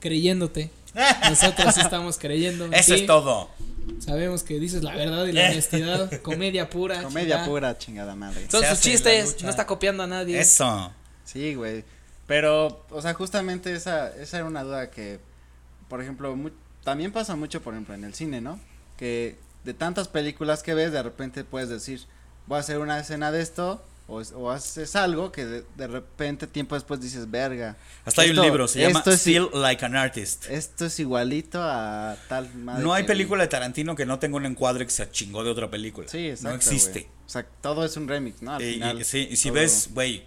creyéndote. Nosotros sí estamos creyendo. en Eso ti. es todo. Sabemos que dices la verdad y la honestidad. Comedia pura. Comedia chingada. pura, chingada madre. Son Se sus chistes. No está copiando a nadie. Eso. Sí, güey. Pero, o sea, justamente esa, esa era una duda que, por ejemplo, mu- también pasa mucho, por ejemplo, en el cine, ¿no? Que de tantas películas que ves, de repente puedes decir, voy a hacer una escena de esto, o, o haces algo que de, de repente, tiempo después dices, verga. Hasta hay un esto- libro, se llama esto es, Still Like an Artist. Esto es igualito a tal madre. No hay película de Tarantino que no tenga un encuadre que se chingó de otra película. Sí, exacto. No existe. güey. O sea, todo es un remix, ¿no? Al Y- y- final. sí, y si todo- ves, güey,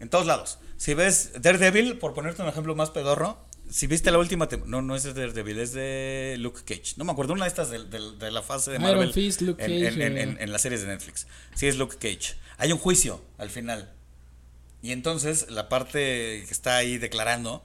en todos lados. Si ves Daredevil, por ponerte un ejemplo más pedorro, si viste la última, no, no es de Daredevil, es de Luke Cage. No me acuerdo, una de estas de, de- de la fase de Iron Marvel. Fist, Luke en, Cage, en- en- eh. en- en las series de Netflix. Sí, es Luke Cage. Hay un juicio al final. Y entonces la parte que está ahí declarando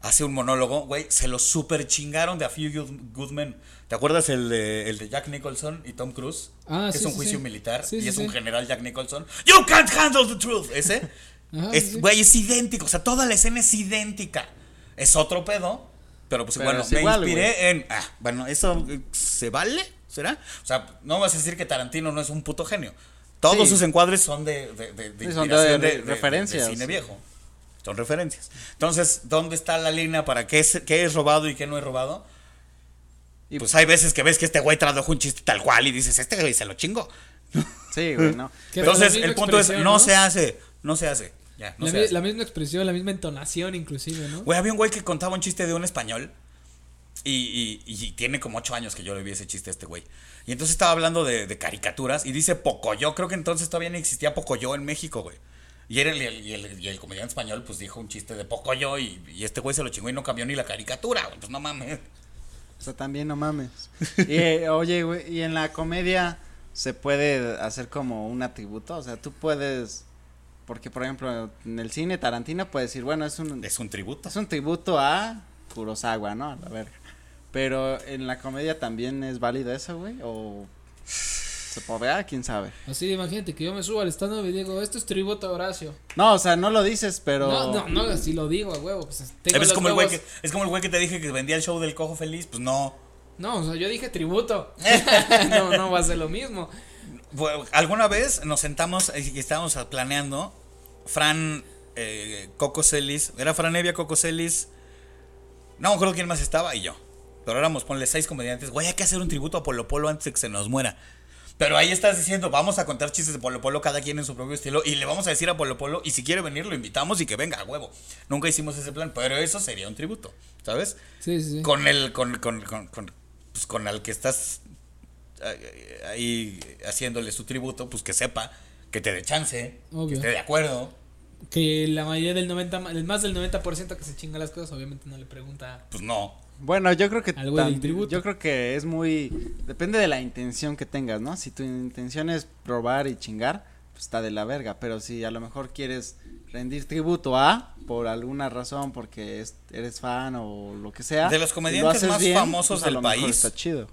hace un monólogo, güey, se lo super chingaron de A Few Good, Men. ¿Te acuerdas el de, el de Jack Nicholson y Tom Cruise? Ah, que sí, es un sí, juicio sí. militar y es un general Jack Nicholson. You can't handle the truth. Ese. Ajá, es. Güey, es idéntico. O sea, toda la escena es idéntica. Es otro pedo. Pero pues Pero bueno, me igual, inspiré en. Ah, bueno, ¿eso se vale? ¿Será? O sea, no vas a decir que Tarantino no es un puto genio. Todos Sí. sus encuadres son de, de, de, de Sí, son de inspiración re- referencias. cine viejo. Son referencias. Entonces, ¿dónde está la línea para qué es, qué es robado y qué no es robado? Y- pues hay veces que ves que este güey tradujo un chiste tal cual y dices, este güey se lo chingo. Sí, güey, ¿no? Entonces, el punto es, ¿no? se hace, no se hace. Ya, no la, mi- misma expresión, la misma entonación, inclusive, ¿no? Güey, había un güey que contaba un chiste de un español. Y, y- y tiene como ocho años que yo le vi ese chiste a este güey. Y entonces estaba hablando de, de caricaturas y dice Pocoyo. Creo que entonces todavía no existía Pocoyo en México, güey. Y, era el, el, y el- y el comediante español pues dijo un chiste de Pocoyo y, y este güey se lo chingó y no cambió ni la caricatura, güey. Pues no mames. O sea, también no mames. Y, eh, oye, güey, y en la comedia se puede hacer como un atributo, o sea, tú puedes, porque por ejemplo, en el cine Tarantino puede decir, bueno, es un, Es un tributo. es un tributo a Kurosawa, ¿no? A la verga. Pero en la comedia también es válido eso, güey, o se podrá, quién sabe. Así, imagínate que yo me subo al stand y digo, esto es tributo a Horacio. No, o sea, no lo dices, pero No, no, no, así lo digo a huevo. Pues, tengo Es como, el güey que, es como el güey que te dije que vendía el show del cojo feliz. Pues no. No, o sea, yo dije tributo. no, no va a ser lo mismo. Bueno, Alguna vez nos sentamos y estábamos planeando. Fran eh, Coco Celis. Era Fran Evia, Coco Celis. No me acuerdo quién más estaba y yo. Pero éramos, ponle seis comediantes. Güey, hay que hacer un tributo a Polo Polo antes de que se nos muera. Pero ahí estás diciendo, vamos a contar chistes de Polo Polo, cada quien en su propio estilo. Y le vamos a decir a Polo Polo, y si quiere venir, lo invitamos y que venga a huevo. Nunca hicimos ese plan, pero eso sería un tributo, ¿sabes? Sí, sí, con el con, con, con, con, pues, con el que estás ahí haciéndole su tributo, pues que sepa, que te dé chance, Obvio. que esté de acuerdo. Que la mayoría del 90, el más del 90% que se chinga las cosas, obviamente no le pregunta. Pues no. Bueno, yo creo que yo creo que es muy depende de la intención que tengas, ¿no? Si tu intención es probar y chingar, pues está de la verga, pero si a lo mejor quieres rendir tributo a por alguna razón porque es- eres fan o lo que sea. De los lo comediantes más bien, famosos pues a del país. Está chido.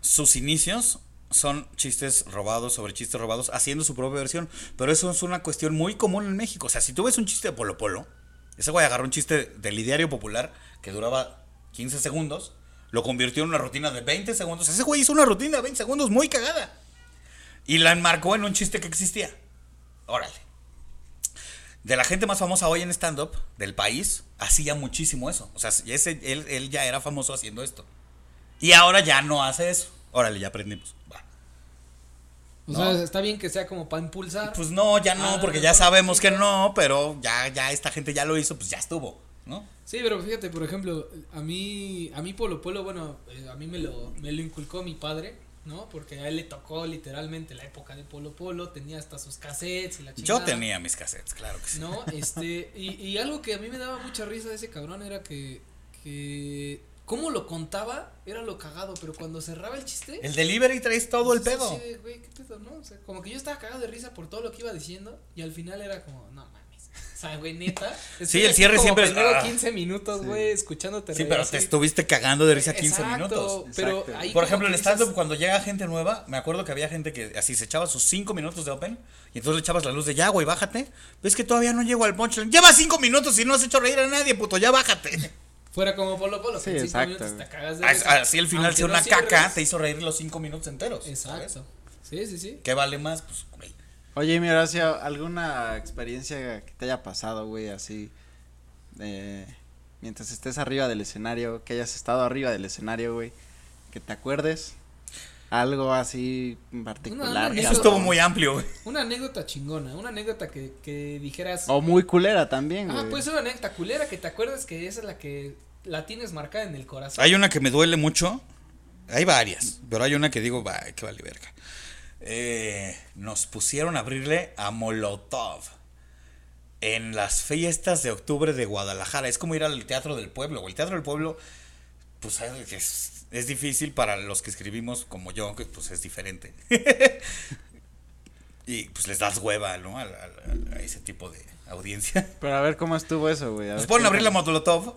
Sus inicios son chistes robados sobre chistes robados, haciendo su propia versión. Pero eso es una cuestión muy común en México. O sea, si tú ves un chiste de Polo Polo, ese güey agarró un chiste del ideario popular que duraba 15 segundos, lo convirtió en una rutina de 20 segundos. Ese güey hizo una rutina de 20 segundos muy cagada. Y la enmarcó en un chiste que existía. Órale. De la gente más famosa hoy en stand-up del país, hacía muchísimo eso. O sea, ese, él, él ya era famoso haciendo esto. Y ahora ya no hace eso. Órale, ya aprendimos. Va. O No. sea, está bien que sea como para impulsar. Pues no, ya no, Ah, porque ya sabemos que no, pero ya, ya esta gente ya lo hizo, pues ya estuvo, ¿no? Sí, pero fíjate, por ejemplo, a mí, a mí Polo Polo, bueno, eh, a mí me lo, me lo inculcó mi padre, ¿no? Porque a él le tocó literalmente la época de Polo Polo, tenía hasta sus cassettes y la Yo chingada. tenía mis cassettes, claro que sí. ¿No? Este, y, y algo que a mí me daba mucha risa de ese cabrón era que, que, cómo lo contaba era lo cagado, pero cuando cerraba el chiste... El delivery traes todo el sí, pedo. sí, güey, ¿qué pedo, no? O sea, como que yo estaba cagado de risa por todo lo que iba diciendo y al final era como, no mames. O sea, güey, neta. estoy el cierre como siempre es, ah. 15 minutos, güey, escuchándote Sí, reír pero así. te estuviste cagando de risa 15 Exacto, minutos. Pero Exacto. ahí Por ejemplo, en stand-up, dices, cuando llega gente nueva, me acuerdo que había gente que así se echaba sus 5 minutos de open y entonces le echabas la luz de ya, güey, bájate. Ves que todavía no llego al punchline. Lleva 5 minutos y no has hecho reír a nadie, puto, ya bájate. Fuera como Polo Polo, Sí, que en cinco exacto, minutos te cagas de Así el final no una cierres. caca, te hizo reír los cinco minutos enteros. ¿sabes? Exacto. Sí, sí, sí. ¿Qué vale más? Pues, güey. Oye, mi Horacio, ¿alguna experiencia que te haya pasado, güey, así, eh, mientras estés arriba del escenario, que hayas estado arriba del escenario, güey, que te acuerdes? Algo así en particular. Eso Eso- estuvo muy amplio, güey. Una anécdota chingona, una anécdota que, que dijeras. O muy culera también, güey. ah, puede ser una anécdota culera que te acuerdas que esa es la que la tienes marcada en el corazón. Hay una que me duele mucho. Hay varias, pero hay una que digo, va, que vale verga. Eh, nos pusieron a abrirle a Molotov en las fiestas de octubre de Guadalajara. Es como ir al Teatro del Pueblo. El Teatro del Pueblo, pues es, es difícil para los que escribimos como yo, que pues es diferente. y pues les das hueva, ¿no? A, a- a ese tipo de audiencia. Pero a ver cómo estuvo eso, güey. Nos ponen a abrir la. Molotov.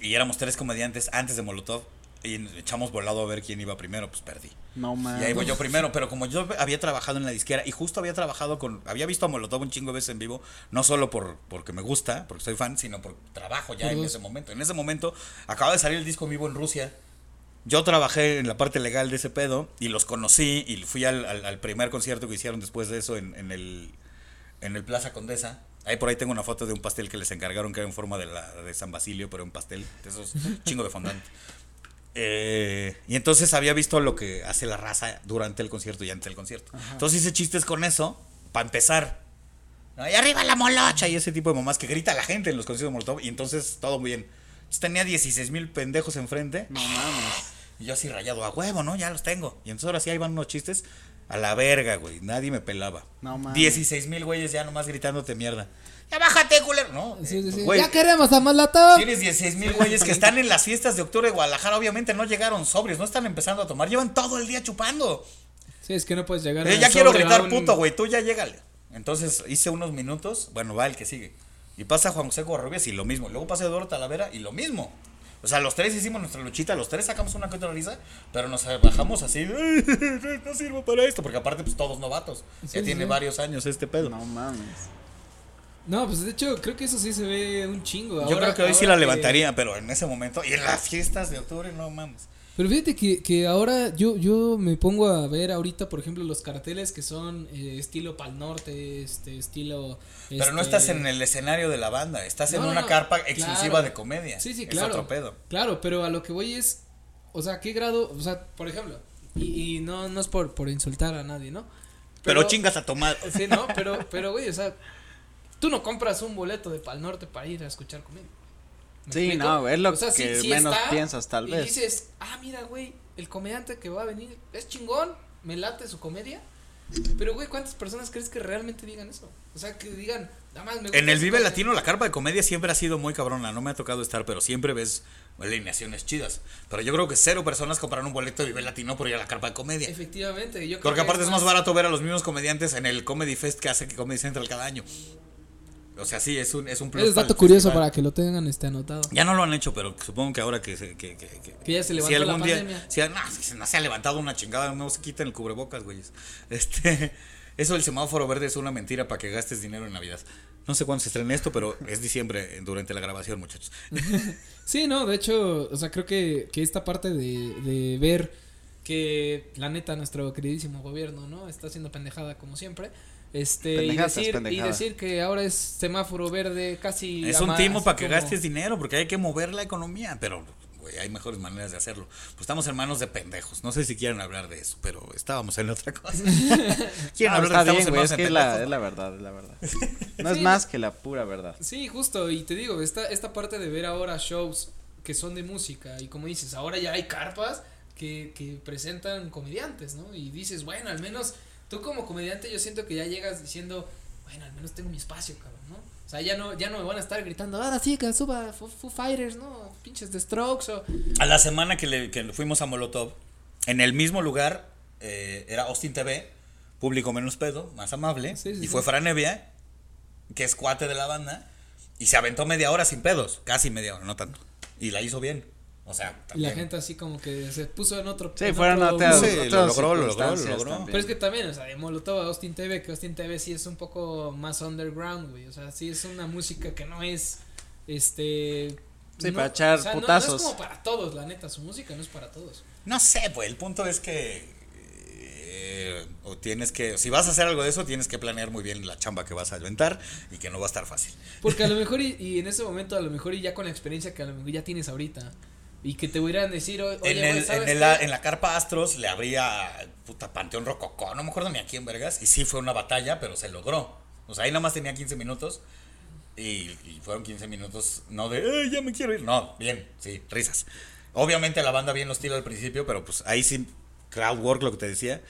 Y éramos tres comediantes antes de Molotov. Y nos echamos volado a ver quién iba primero, pues perdí. No Y mames. ahí voy yo primero, pero como yo había trabajado en la disquera y justo había trabajado con, había visto a Molotov un chingo de veces en vivo, no solo por porque me gusta, porque soy fan, sino por trabajo ya en ese momento. En ese momento acaba de salir el disco en vivo en Rusia. Yo trabajé en la parte legal de ese pedo y los conocí y fui al, al- al primer concierto que hicieron después de eso en, en el, en el Plaza Condesa. Ahí por ahí tengo una foto de un pastel que les encargaron que era en forma de, la, de San Basilio, pero un pastel de esos chingo de fondant. Eh, y entonces había visto lo que hace la raza durante el concierto y antes del concierto. Entonces hice chistes con eso, para empezar. ¿no? Y arriba la molocha y ese tipo de mamás que grita la gente en los conciertos de Molotov. Y entonces todo muy bien. Entonces, tenía 16 mil pendejos enfrente. No mames. Y yo así rayado, a huevo, ¿no? Ya los tengo. Y entonces ahora sí ahí van unos chistes. A la verga, güey. Nadie me pelaba. No mames. 16 mil güeyes ya nomás gritándote mierda. Ya bájate, culero. No, Sí, sí, sí. güey, Ya queremos a Molotov. Tienes 16 mil güeyes que están en las fiestas de octubre de Guadalajara. Obviamente no llegaron sobrios, no están empezando a tomar. Llevan todo el día chupando. Sí, es que no puedes llegar Eh, a ya quiero gritar un- puto, güey. Tú ya llégale. Entonces hice unos minutos. Bueno, va el que sigue. Y pasa Juan José Covarrubias y lo mismo. Luego pasa Eduardo Talavera y lo mismo. O sea, los tres hicimos nuestra luchita, los tres sacamos una que otra risa, pero nos bajamos así, no sirvo para esto, porque aparte pues todos novatos. Sí, ya sí, tiene sí. varios años este pedo. No mames. No, pues de hecho, creo que eso sí se ve un chingo. Yo creo que hoy sí la levantaría, pero en ese momento, y en las fiestas de octubre, no mames. Pero fíjate que, que ahora yo, yo me pongo a ver ahorita, por ejemplo, los carteles que son eh, estilo Pal Norte, este, estilo... Pero no este, estás en el escenario de la banda, estás en No, una no, carpa claro. exclusiva de comedia. Sí, sí, Es claro. otro pedo. Claro, pero a lo que voy es, o sea, ¿qué grado? O sea, por ejemplo, y, y no, no es por, por insultar a nadie, ¿no? Pero, chingas a tomar. Sí, no, pero, pero, güey, o sea, tú no compras un boleto de Pal Norte para ir a escuchar comedia. ¿Me Sí, explico? no, es lo O sea, sí- que sí menos está, piensas, tal y vez. dices, ah, mira, güey, el comediante que va a venir es chingón, me late su comedia. Pero, güey, ¿cuántas personas crees que realmente digan eso? O sea, que digan, nada más me gusta En el Vive comedia". Latino la carpa de comedia siempre ha sido muy cabrona, no me ha tocado estar, pero siempre ves alineaciones chidas. Pero yo creo que cero personas compraron un boleto de Vive Latino por ir a la carpa de comedia. Efectivamente, yo creo Porque que aparte es más barato ver a los mismos comediantes en el Comedy Fest que hace que Comedy Central cada año. O sea, sí, es un, es un plus Es dato curioso festival. para que lo tengan este anotado. Ya no lo han hecho, pero supongo que ahora que se, que, que, que- Que ya se levantó si algún la día, si, no, si no se ha levantado una chingada, no se quiten el cubrebocas, güeyes. Este, eso del semáforo verde es una mentira para que gastes dinero en Navidad. No sé cuándo se estrena esto, pero es diciembre eh, durante la grabación, muchachos. Sí, no, de hecho, o sea, creo que, que esta parte de, de ver que la neta nuestro queridísimo gobierno, ¿no? Está haciendo pendejada como siempre. Este, y decir, y decir que ahora es semáforo verde casi. Es un timo para que como- gastes dinero, porque hay que mover la economía, pero güey, hay mejores maneras de hacerlo. Pues estamos en manos de pendejos. No sé si quieren hablar de eso, pero estábamos en otra cosa. quieren Ah, hablar de bien, güey, es que es la, pendejos. es la verdad, es la verdad. No es más que la pura verdad. Sí, justo, y te digo, esta, esta parte de ver ahora shows que son de música, y como dices, ahora ya hay carpas que, que presentan comediantes, ¿no? Y dices, bueno, al menos tú como comediante yo siento que ya llegas diciendo, bueno, al menos tengo mi espacio, cabrón, ¿no? O sea, ya no, ya no me van a estar gritando, ahora sí, que suba Foo, Fighters, ¿no? Pinches de Strokes o... A la semana que, le, que fuimos a Molotov, en el mismo lugar, eh, era Austin TV, público menos pedo, más amable, Sí, sí, y sí. fue Fran Evia, que es cuate de la banda, y se aventó media hora sin pedos, casi media hora, no tanto, y la hizo bien. O sea, Y la gente así como que se puso en otro... Sí, en fueron otro otras, Sí, lo logró, lo logró, lo logró. también. Pero es que también, o sea, de Molotov a Austin TV, que Austin TV sí es un poco más underground, güey. O sea, sí es una música que no es, este, Sí, para echar o sea, no- No, putazos. es como para todos, la neta, su música no es para todos. No sé, pues el punto es que eh, o tienes que, si vas a hacer algo de eso, tienes que planear muy bien la chamba que vas a inventar y que no va a estar fácil. Porque a lo mejor y, y en ese momento a lo mejor y ya con la experiencia que a lo mejor ya tienes ahorita y que te hubieran decir, oye, en, güey, el- ¿sabes en, el- qué? en la carpa Astros le abría puta Panteón Rococó, no me acuerdo ni a quién vergas, y sí fue una batalla, pero se logró. O sea, ahí nada más tenía 15 minutos y, y fueron 15 minutos, no de, "Ay, ya me quiero ir, no, bien, sí, risas. Obviamente la banda bien hostil al principio, pero pues ahí sí, crowd work, lo que te decía,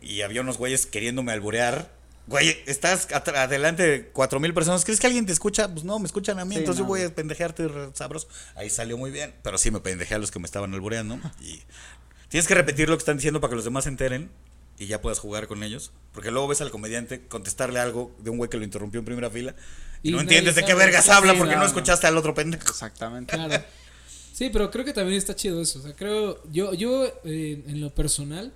y había unos güeyes queriéndome alburear. Güey, estás adelante de cuatro mil personas. ¿Crees que alguien te escucha? Pues no, me escuchan a mí. Sí, entonces no, yo voy a pendejearte sabroso. Ahí salió muy bien. Pero sí me pendejé a los que me estaban albureando. Y tienes que repetir lo que están diciendo para que los demás se enteren. Y ya puedas jugar con ellos. Porque luego ves al comediante contestarle algo de un güey que lo interrumpió en primera fila. Y, Y no entiendes de qué vergas habla porque no no, escuchaste al otro pendejo. Exactamente. Claro. Sí, pero creo que también está chido eso. O sea, creo, yo, yo eh, en lo personal,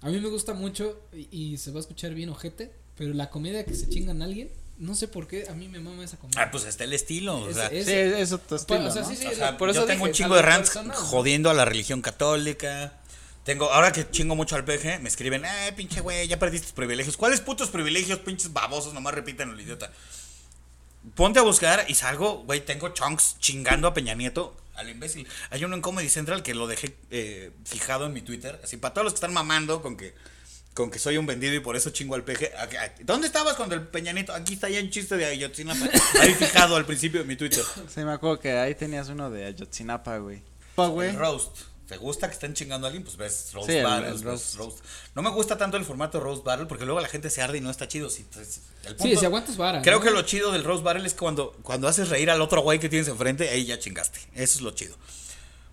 a mí me gusta mucho y, y se va a escuchar bien ojete, pero la comedia que se chingan a alguien, no sé por qué, a mí me mama esa comedia. Ah, pues está el estilo. O Es- sea, es- Sí, eso tu estilo, o sea, ¿no? sí, sí, O sea, por eso yo tengo un chingo de rants jodiendo a la religión católica. Tengo, ahora que chingo mucho al peje, me escriben, eh, pinche güey, ya perdiste tus privilegios. ¿Cuáles putos privilegios, pinches babosos? Nomás repiten el idiota. Ponte a buscar y salgo, güey, tengo chunks chingando a Peña Nieto, al imbécil. Hay uno en Comedy Central que lo dejé eh, fijado en mi Twitter, así para todos los que están mamando con que con que soy un vendido y por eso chingo al peje. ¿Dónde estabas cuando el Peña Nieto? Aquí está ya un chiste de Ayotzinapa. Ahí fijado al principio de mi Twitter. Sí, me acuerdo que ahí tenías uno de Ayotzinapa, güey. Pa, güey. El roast. ¿Te gusta que estén chingando a alguien? Pues ves roast Sí, el ves roast. roast. No me gusta tanto el formato roast battle porque luego la gente se arde y no está chido. Si, pues, el Sí, punto- si aguantas vara. Creo ¿no? que lo chido del roast battle es cuando, cuando haces reír al otro güey que tienes enfrente, ahí ya chingaste. Eso es lo chido.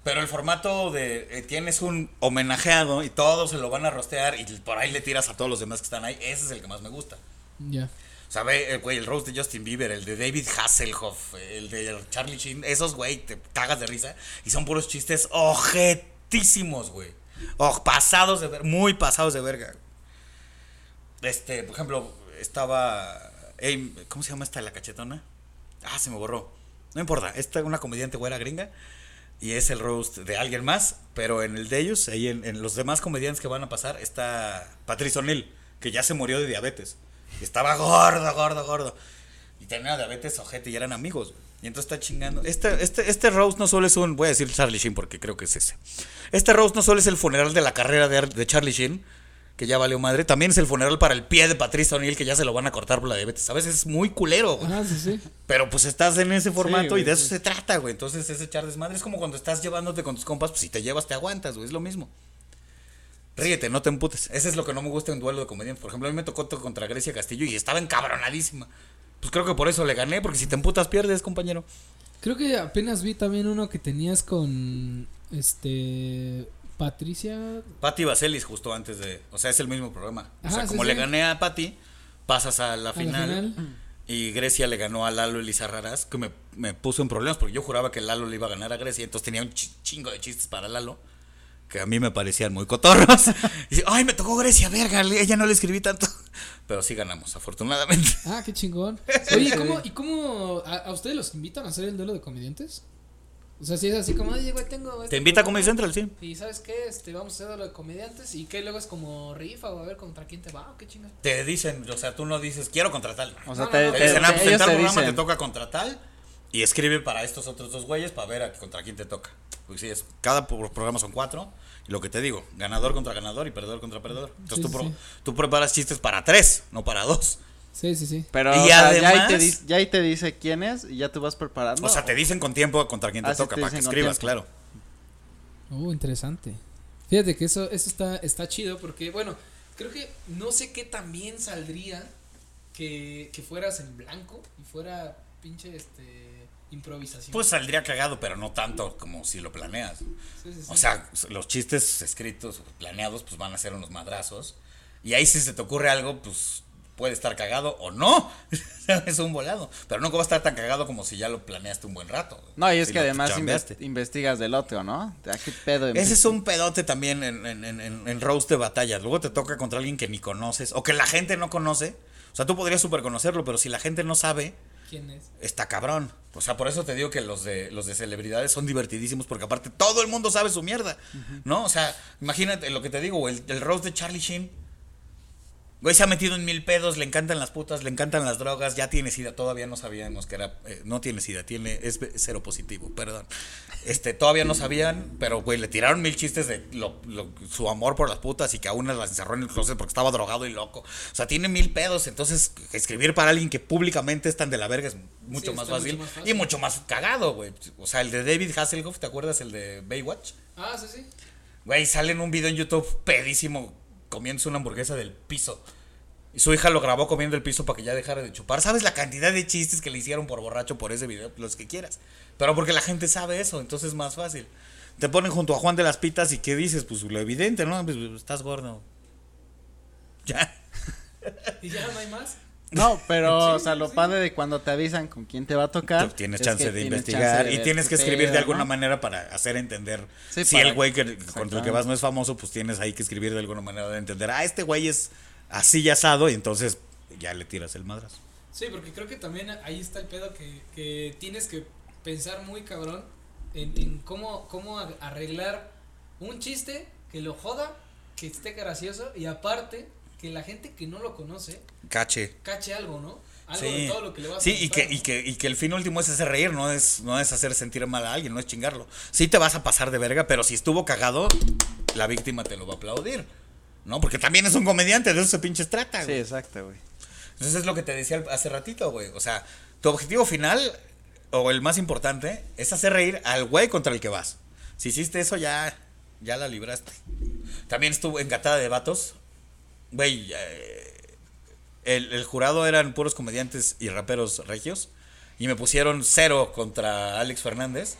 Pero el formato de eh, tienes un homenajeado y todos se lo van a rostear y por ahí le tiras a todos los demás que están ahí, ese es el que más me gusta. Ya. O sea, ve, eh, güey, el roast de Justin Bieber, el de David Hasselhoff, el de Charlie Sheen, esos, güey, te cagas de risa. Y son puros chistes ojetísimos, güey. Oh, pasados de ver, muy pasados de verga. Este, por ejemplo, estaba. ¿Cómo se llama esta la cachetona? Ah, se me borró. No importa, esta es una comediante güera gringa. Y es el roast de alguien más. Pero en el de ellos, ahí en, los demás comediantes que van a pasar, está Patrice O'Neill, que ya se murió de diabetes. Y estaba gordo, gordo, gordo. Y tenía diabetes ojete y eran amigos. Y entonces está chingando. Este, este, este roast no solo es un. Voy a decir Charlie Sheen porque creo que es ese. Este roast no solo es el funeral de la carrera de Charlie Sheen, que ya valió madre. También es el funeral para el pie de Patrice O'Neill, que ya se lo van a cortar por la diabetes. A veces es muy culero, güey. Ah, sí, sí. Pero pues estás en ese formato güey, y de eso se trata, güey. Entonces es echar desmadre. Es como cuando estás llevándote con tus compas, pues si te llevas te aguantas, güey. Es lo mismo. Ríete, no te emputes. Ese es lo que no me gusta en duelo de comediantes. Por ejemplo, a mí me tocó to- contra Grecia Castillo y estaba encabronadísima. Pues creo que por eso le gané, porque si te emputas pierdes, compañero. Creo que apenas vi también uno que tenías con este Patricia. Patti Vaselis justo antes de... O sea, es el mismo programa. O sea, sí, como sí. le gané a Patti, pasas a la a la final. Y Grecia le ganó a Lalo Elizarrarás, que me, me puso en problemas porque yo juraba que Lalo le iba a ganar a Grecia, entonces tenía un chi- chingo de chistes para Lalo, que a mí me parecían muy cotorros. Y dice, ay, me tocó Grecia, verga, ella no le escribí tanto. Pero sí ganamos, afortunadamente. Ah, qué chingón. Oye, ¿y cómo, y cómo a, a ustedes los invitan a hacer el duelo de comediantes? O sea, si es así como, oye, güey, tengo. Te este invita a programa, Comedy Central, sí. Y sabes qué, este, vamos a hacer duelo de comediantes. Y que luego es como rifa o a ver contra quién te va o qué chingas. Te dicen, o sea, tú no dices, quiero contra tal. O sea, No, te, no, no. Te te- dicen, ah, pues en tal programa te toca contra tal. Y escribe para estos otros dos güeyes para ver a- contra quién te toca. Porque sí, es, cada pro- programa son cuatro. Y lo que te digo, ganador contra ganador y perdedor contra perdedor. Entonces Sí, tú, sí, pro- tú preparas chistes para tres, no para dos. Sí, sí, sí. Pero Y o sea, ya, ahí además- te di- ya ahí te dice quién es y ya tú vas preparando. O sea, te dicen con tiempo contra quién te Ah, sí, toca, te para que escribas, tiempo. claro. Oh, interesante. Fíjate que eso, eso está, está chido porque, bueno, creo que no sé qué tan bien saldría que, que fueras en blanco y fuera pinche este improvisación. Pues saldría cagado, pero no tanto como si lo planeas. Sí, sí, sí. O sea, los chistes escritos, planeados, pues van a ser unos madrazos. Y ahí si se te ocurre algo, pues puede estar cagado o no. es un volado. Pero nunca va a estar tan cagado como si ya lo planeaste un buen rato. No, y es Si que además investigas del otro, ¿no? ¿A qué pedo Ese es un pedote también en, en, en, en- en roast de batalla. Luego te toca contra alguien que ni conoces o que la gente no conoce. O sea, tú podrías super conocerlo, pero si la gente no sabe, ¿Quién es? Está cabrón. O sea, por eso te digo que los de los de celebridades son divertidísimos porque aparte todo el mundo sabe su mierda, ¿no? O sea, imagínate lo que te digo, el, el roast de Charlie Sheen. Güey, se ha metido en mil pedos, le encantan las putas, le encantan las drogas, ya tiene sida, todavía no sabíamos que era, eh, no tiene sida, tiene, es cero positivo, perdón. Este, todavía no sabían, pero güey, le tiraron mil chistes de lo- lo- su amor por las putas y que a una las encerró en el closet porque estaba drogado y loco. O sea, tiene mil pedos, entonces escribir para alguien que públicamente es tan de la verga es mucho, Sí, más, fácil, mucho más fácil. y mucho más cagado, güey. O sea, el de David Hasselhoff, ¿te acuerdas el de Baywatch? Ah, sí, sí. Güey, sale en un video en YouTube pedísimo comiéndose una hamburguesa del piso. Y su hija lo grabó comiendo el piso para que ya dejara de chupar. ¿Sabes la cantidad de chistes que le hicieron por borracho por ese video? Los que quieras. Pero porque la gente sabe eso, entonces es más fácil. Te ponen junto a Juan de las Pitas y ¿qué dices? Pues lo evidente, ¿no? Pues, estás gordo. Ya. ¿Y ya no hay más? No, pero, Sí, o sea, lo sí. padre de cuando te avisan con quién te va a tocar. Tú tienes es chance de tienes investigar chance de y tienes que escribir de alguna ¿no? manera para hacer entender. Sí, si para- el güey que, contra el que vas no es famoso, pues tienes ahí que escribir de alguna manera de entender. Ah, este güey es así ya asado y entonces ya le tiras el madrazo. Sí, porque creo que también ahí está el pedo que, que tienes que pensar muy cabrón en, en cómo, cómo arreglar un chiste que lo joda, que esté gracioso y aparte que la gente que no lo conoce Cache. cache algo, ¿no? Algo Sí, de todo lo que le vas a sí y, que, y, ¿no? que, y que el fin último es hacer reír, no es, no es hacer sentir mal a alguien, no es chingarlo. Sí te vas a pasar de verga, pero si estuvo cagado, la víctima te lo va a aplaudir. ¿No? Porque también es un comediante, de eso se pinches trata, Sí, güey. exacto, güey. Entonces es lo que te decía hace ratito, güey. O sea, tu objetivo final, o el más importante, es hacer reír al güey contra el que vas. Si hiciste eso, ya, ya la libraste. También estuvo engatada de vatos. Güey, eh, el, el jurado eran puros comediantes y raperos regios. Y me pusieron cero contra Alex Fernández.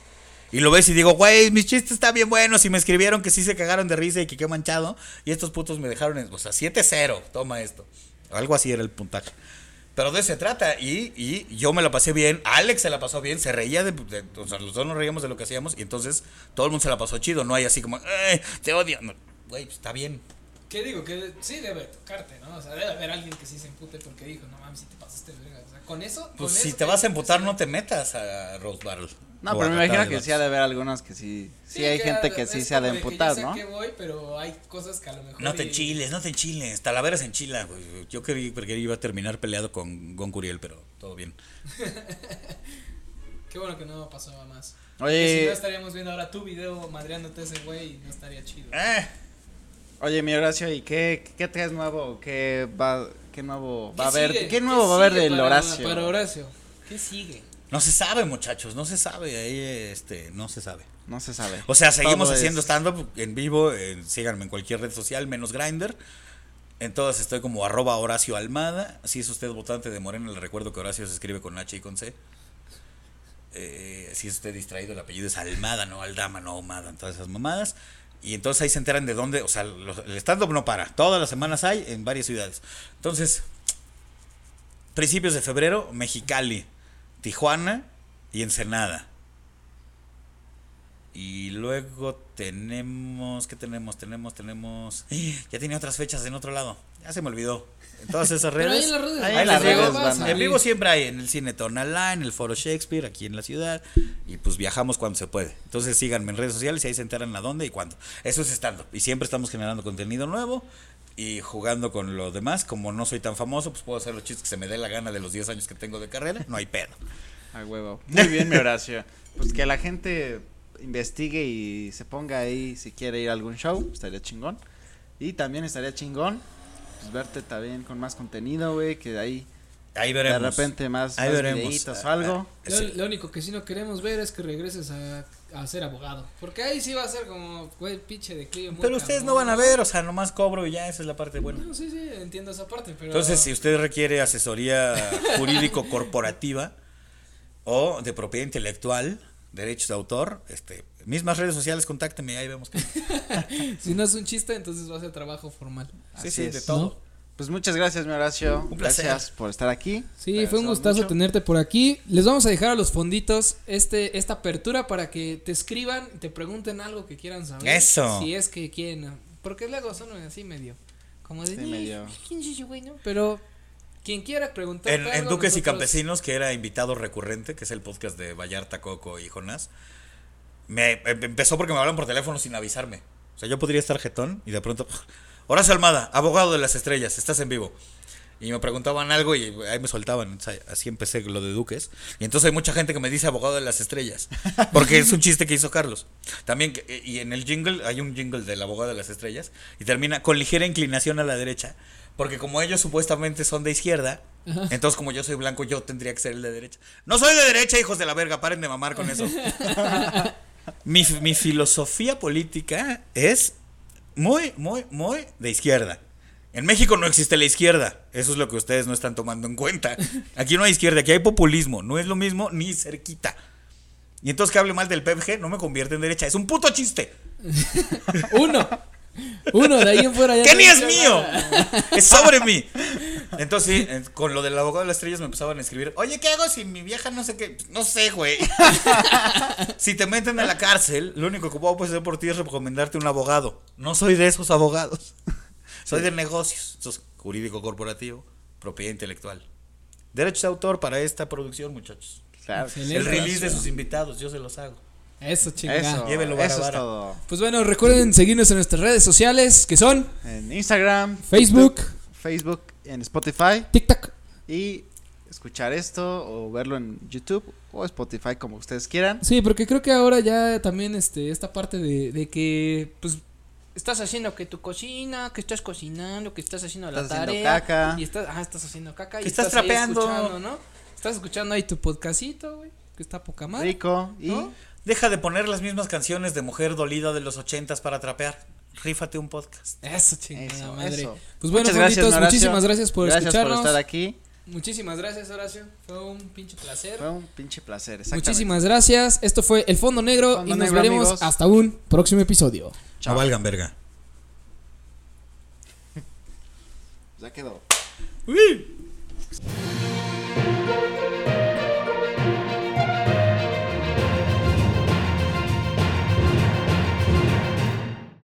Y lo ves y digo, güey, mis chistes están bien buenos. Y me escribieron que sí se cagaron de risa y que qué manchado. Y estos putos me dejaron, en, o sea, 7-0. Toma esto. Algo así era el puntaje. Pero de eso se trata. Y, y yo me la pasé bien. Alex se la pasó bien. Se reía de, de- O sea, los dos nos reíamos de lo que hacíamos. Y entonces todo el mundo se la pasó chido. No hay así como, "Eh, te odio. No, Güey, pues, está bien. ¿Qué digo? Que sí debe tocarte, ¿no? O sea, debe haber alguien que sí se empute porque dijo, no mames, si te pasaste verga. O sea, con eso. Pues con si eso te vas a que- emputar, no te metas a Rose Battle. No, pero me imagino que sí ha de haber algunos que sí. Sí, hay gente que sí se ha de que emputar, yo ¿no? sé que voy, pero hay cosas que a lo mejor. No te y- enchiles, no te enchiles. Talaveras en Chila, güey. Yo creí porque iba a terminar peleado con Gon Curiel, pero todo bien. Qué bueno que no pasó más. Oye. Que si no estaríamos viendo ahora tu video madreándote ese güey y no estaría chido. Eh, Oye, mi Horacio, ¿y qué, qué traes nuevo? ¿Qué va, qué nuevo va a ¿Qué haber? sigue? ¿Qué nuevo va a haber del para- Horacio? Para Horacio. ¿Qué sigue? no se sabe, muchachos, no se sabe. Ahí, este, no se sabe. No se sabe. O sea, seguimos Todo haciendo es- stand-up en vivo. eh, síganme en cualquier red social, menos Grinder. En todas estoy como arroba Horacio Almada. Si es usted votante de Morena, le recuerdo que Horacio se escribe con H y con C. Eh, si es usted distraído, el apellido es Almada, no Aldama, no Omada, todas esas mamadas. Y entonces ahí se enteran de dónde, o sea, los- el stand-up no para. Todas las semanas hay en varias ciudades. Entonces, principios de febrero, Mexicali, Tijuana y Ensenada. Y luego tenemos, ¿qué tenemos? Tenemos, tenemos... Ya tenía otras fechas en otro lado. Ya se me olvidó. En todas esas Pero redes. ahí en las redes. Ahí en las redes. En vivo siempre hay, en el Cine Tonalá, en el Foro Shakespeare, aquí en la ciudad. Y pues viajamos cuando se puede. Entonces síganme en redes sociales y ahí se enteran a dónde y cuándo. Eso es estando. Y siempre estamos generando contenido nuevo y jugando con lo demás. Como no soy tan famoso, pues puedo hacer los chistes que se me dé la gana de los 10 años que tengo de carrera. No hay pedo. A huevo. Muy bien, mi Horacio. Pues que la gente investigue y se ponga ahí si quiere ir a algún show, estaría chingón. Y también estaría chingón pues verte también con más contenido, güey, que de ahí Ahí de veremos. repente más, Ahí más veremos. videitos o Ah, algo. ah, Lo, sí. lo único que sí no queremos ver es que regreses a, a ser abogado. Porque ahí sí va a ser como, güey, pinche declive. muy Pero ustedes no van a ver, o sea, nomás cobro y ya, esa es la parte buena. No, sí, sí, entiendo esa parte, pero. Entonces, si usted requiere asesoría jurídico corporativa o de propiedad intelectual, derechos de autor, este, mismas redes sociales, contácteme, ahí vemos que. Si no es un chiste, entonces va a ser trabajo formal. Sí, Así sí, de es. todo. Pues muchas gracias, mi Horacio. Un placer. Gracias por estar aquí. Sí, Te fue un gustazo mucho. tenerte por aquí. Les vamos a dejar a los fonditos este esta apertura para que te escriban, te pregunten algo que quieran saber. Eso. Si es que quieren. Porque luego son así medio. Como de. Sí, "Eh, medio. ¿Quién es ese güey, no? Pero Quien quiera preguntar. En, en Duques y Campesinos, que era invitado recurrente, que es el podcast de Vallarta, Coco y Jonás, me em- empezó porque me hablan por teléfono sin avisarme. O sea, yo podría estar jetón y de pronto, Horacio Almada, abogado de las estrellas, estás en vivo. Y me preguntaban algo y ahí me soltaban. Así empecé lo de Duques. Y entonces hay mucha gente que me dice abogado de las estrellas. Porque es un chiste que hizo Carlos. También, y en el jingle, hay un jingle del abogado de las estrellas. Y termina con ligera inclinación a la derecha. Porque como ellos supuestamente son de izquierda, entonces como yo soy blanco, yo tendría que ser el de derecha. No soy de derecha, hijos de la verga, paren de mamar con eso. mi, mi filosofía política es muy, muy, muy de izquierda. En México no existe la izquierda. Eso es lo que ustedes no están tomando en cuenta. Aquí no hay izquierda, aquí hay populismo. No es lo mismo ni cerquita. Y entonces que hable mal del PPG no me convierte en derecha. Es un puto chiste. Uno. Uno, de ahí en fuera ya ¡Que no ni es mío! nada. Es sobre mí. Entonces, con lo del abogado de las estrellas me empezaban a escribir, oye, ¿qué hago si mi vieja no sé qué? No sé, güey. si te meten a la cárcel, lo único que puedo hacer por ti es recomendarte un abogado. No soy de esos abogados. Soy de negocios. Entonces, jurídico corporativo, propiedad intelectual. Derechos de autor para esta producción, muchachos. Claro. El release de sus invitados, yo se los hago. Eso, chingada. Eso, Llévelo, vara, eso es vara. todo. Pues bueno, recuerden seguirnos en nuestras redes sociales que son En Instagram, Facebook. TikTok, Facebook, en Spotify TikTok. y escuchar esto o verlo en YouTube o Spotify como ustedes quieran. Sí, porque creo que ahora ya también este esta parte de, de que pues estás haciendo que tu cocina, que estás cocinando, que estás haciendo la Estás haciendo tarea caca. y estás ah, estás haciendo caca y estás trapeando. escuchando, ¿no? Estás escuchando ahí tu podcastito, güey, que está poca madre. Rico y ¿No? Deja de poner las mismas canciones de mujer dolida de los ochentas para trapear. Rífate un podcast. Eso, chingada eso, madre. eso. Pues bueno, gracias, muchísimas gracias por Gracias escucharnos. por estar aquí. Muchísimas gracias, Horacio. Fue un pinche placer. Fue un pinche placer. exactamente. Muchísimas gracias. Esto fue El Fondo Negro Fondo y nos Negro, veremos amigos. hasta un próximo episodio. Chao. Valgan verga. Ya quedó. Uy.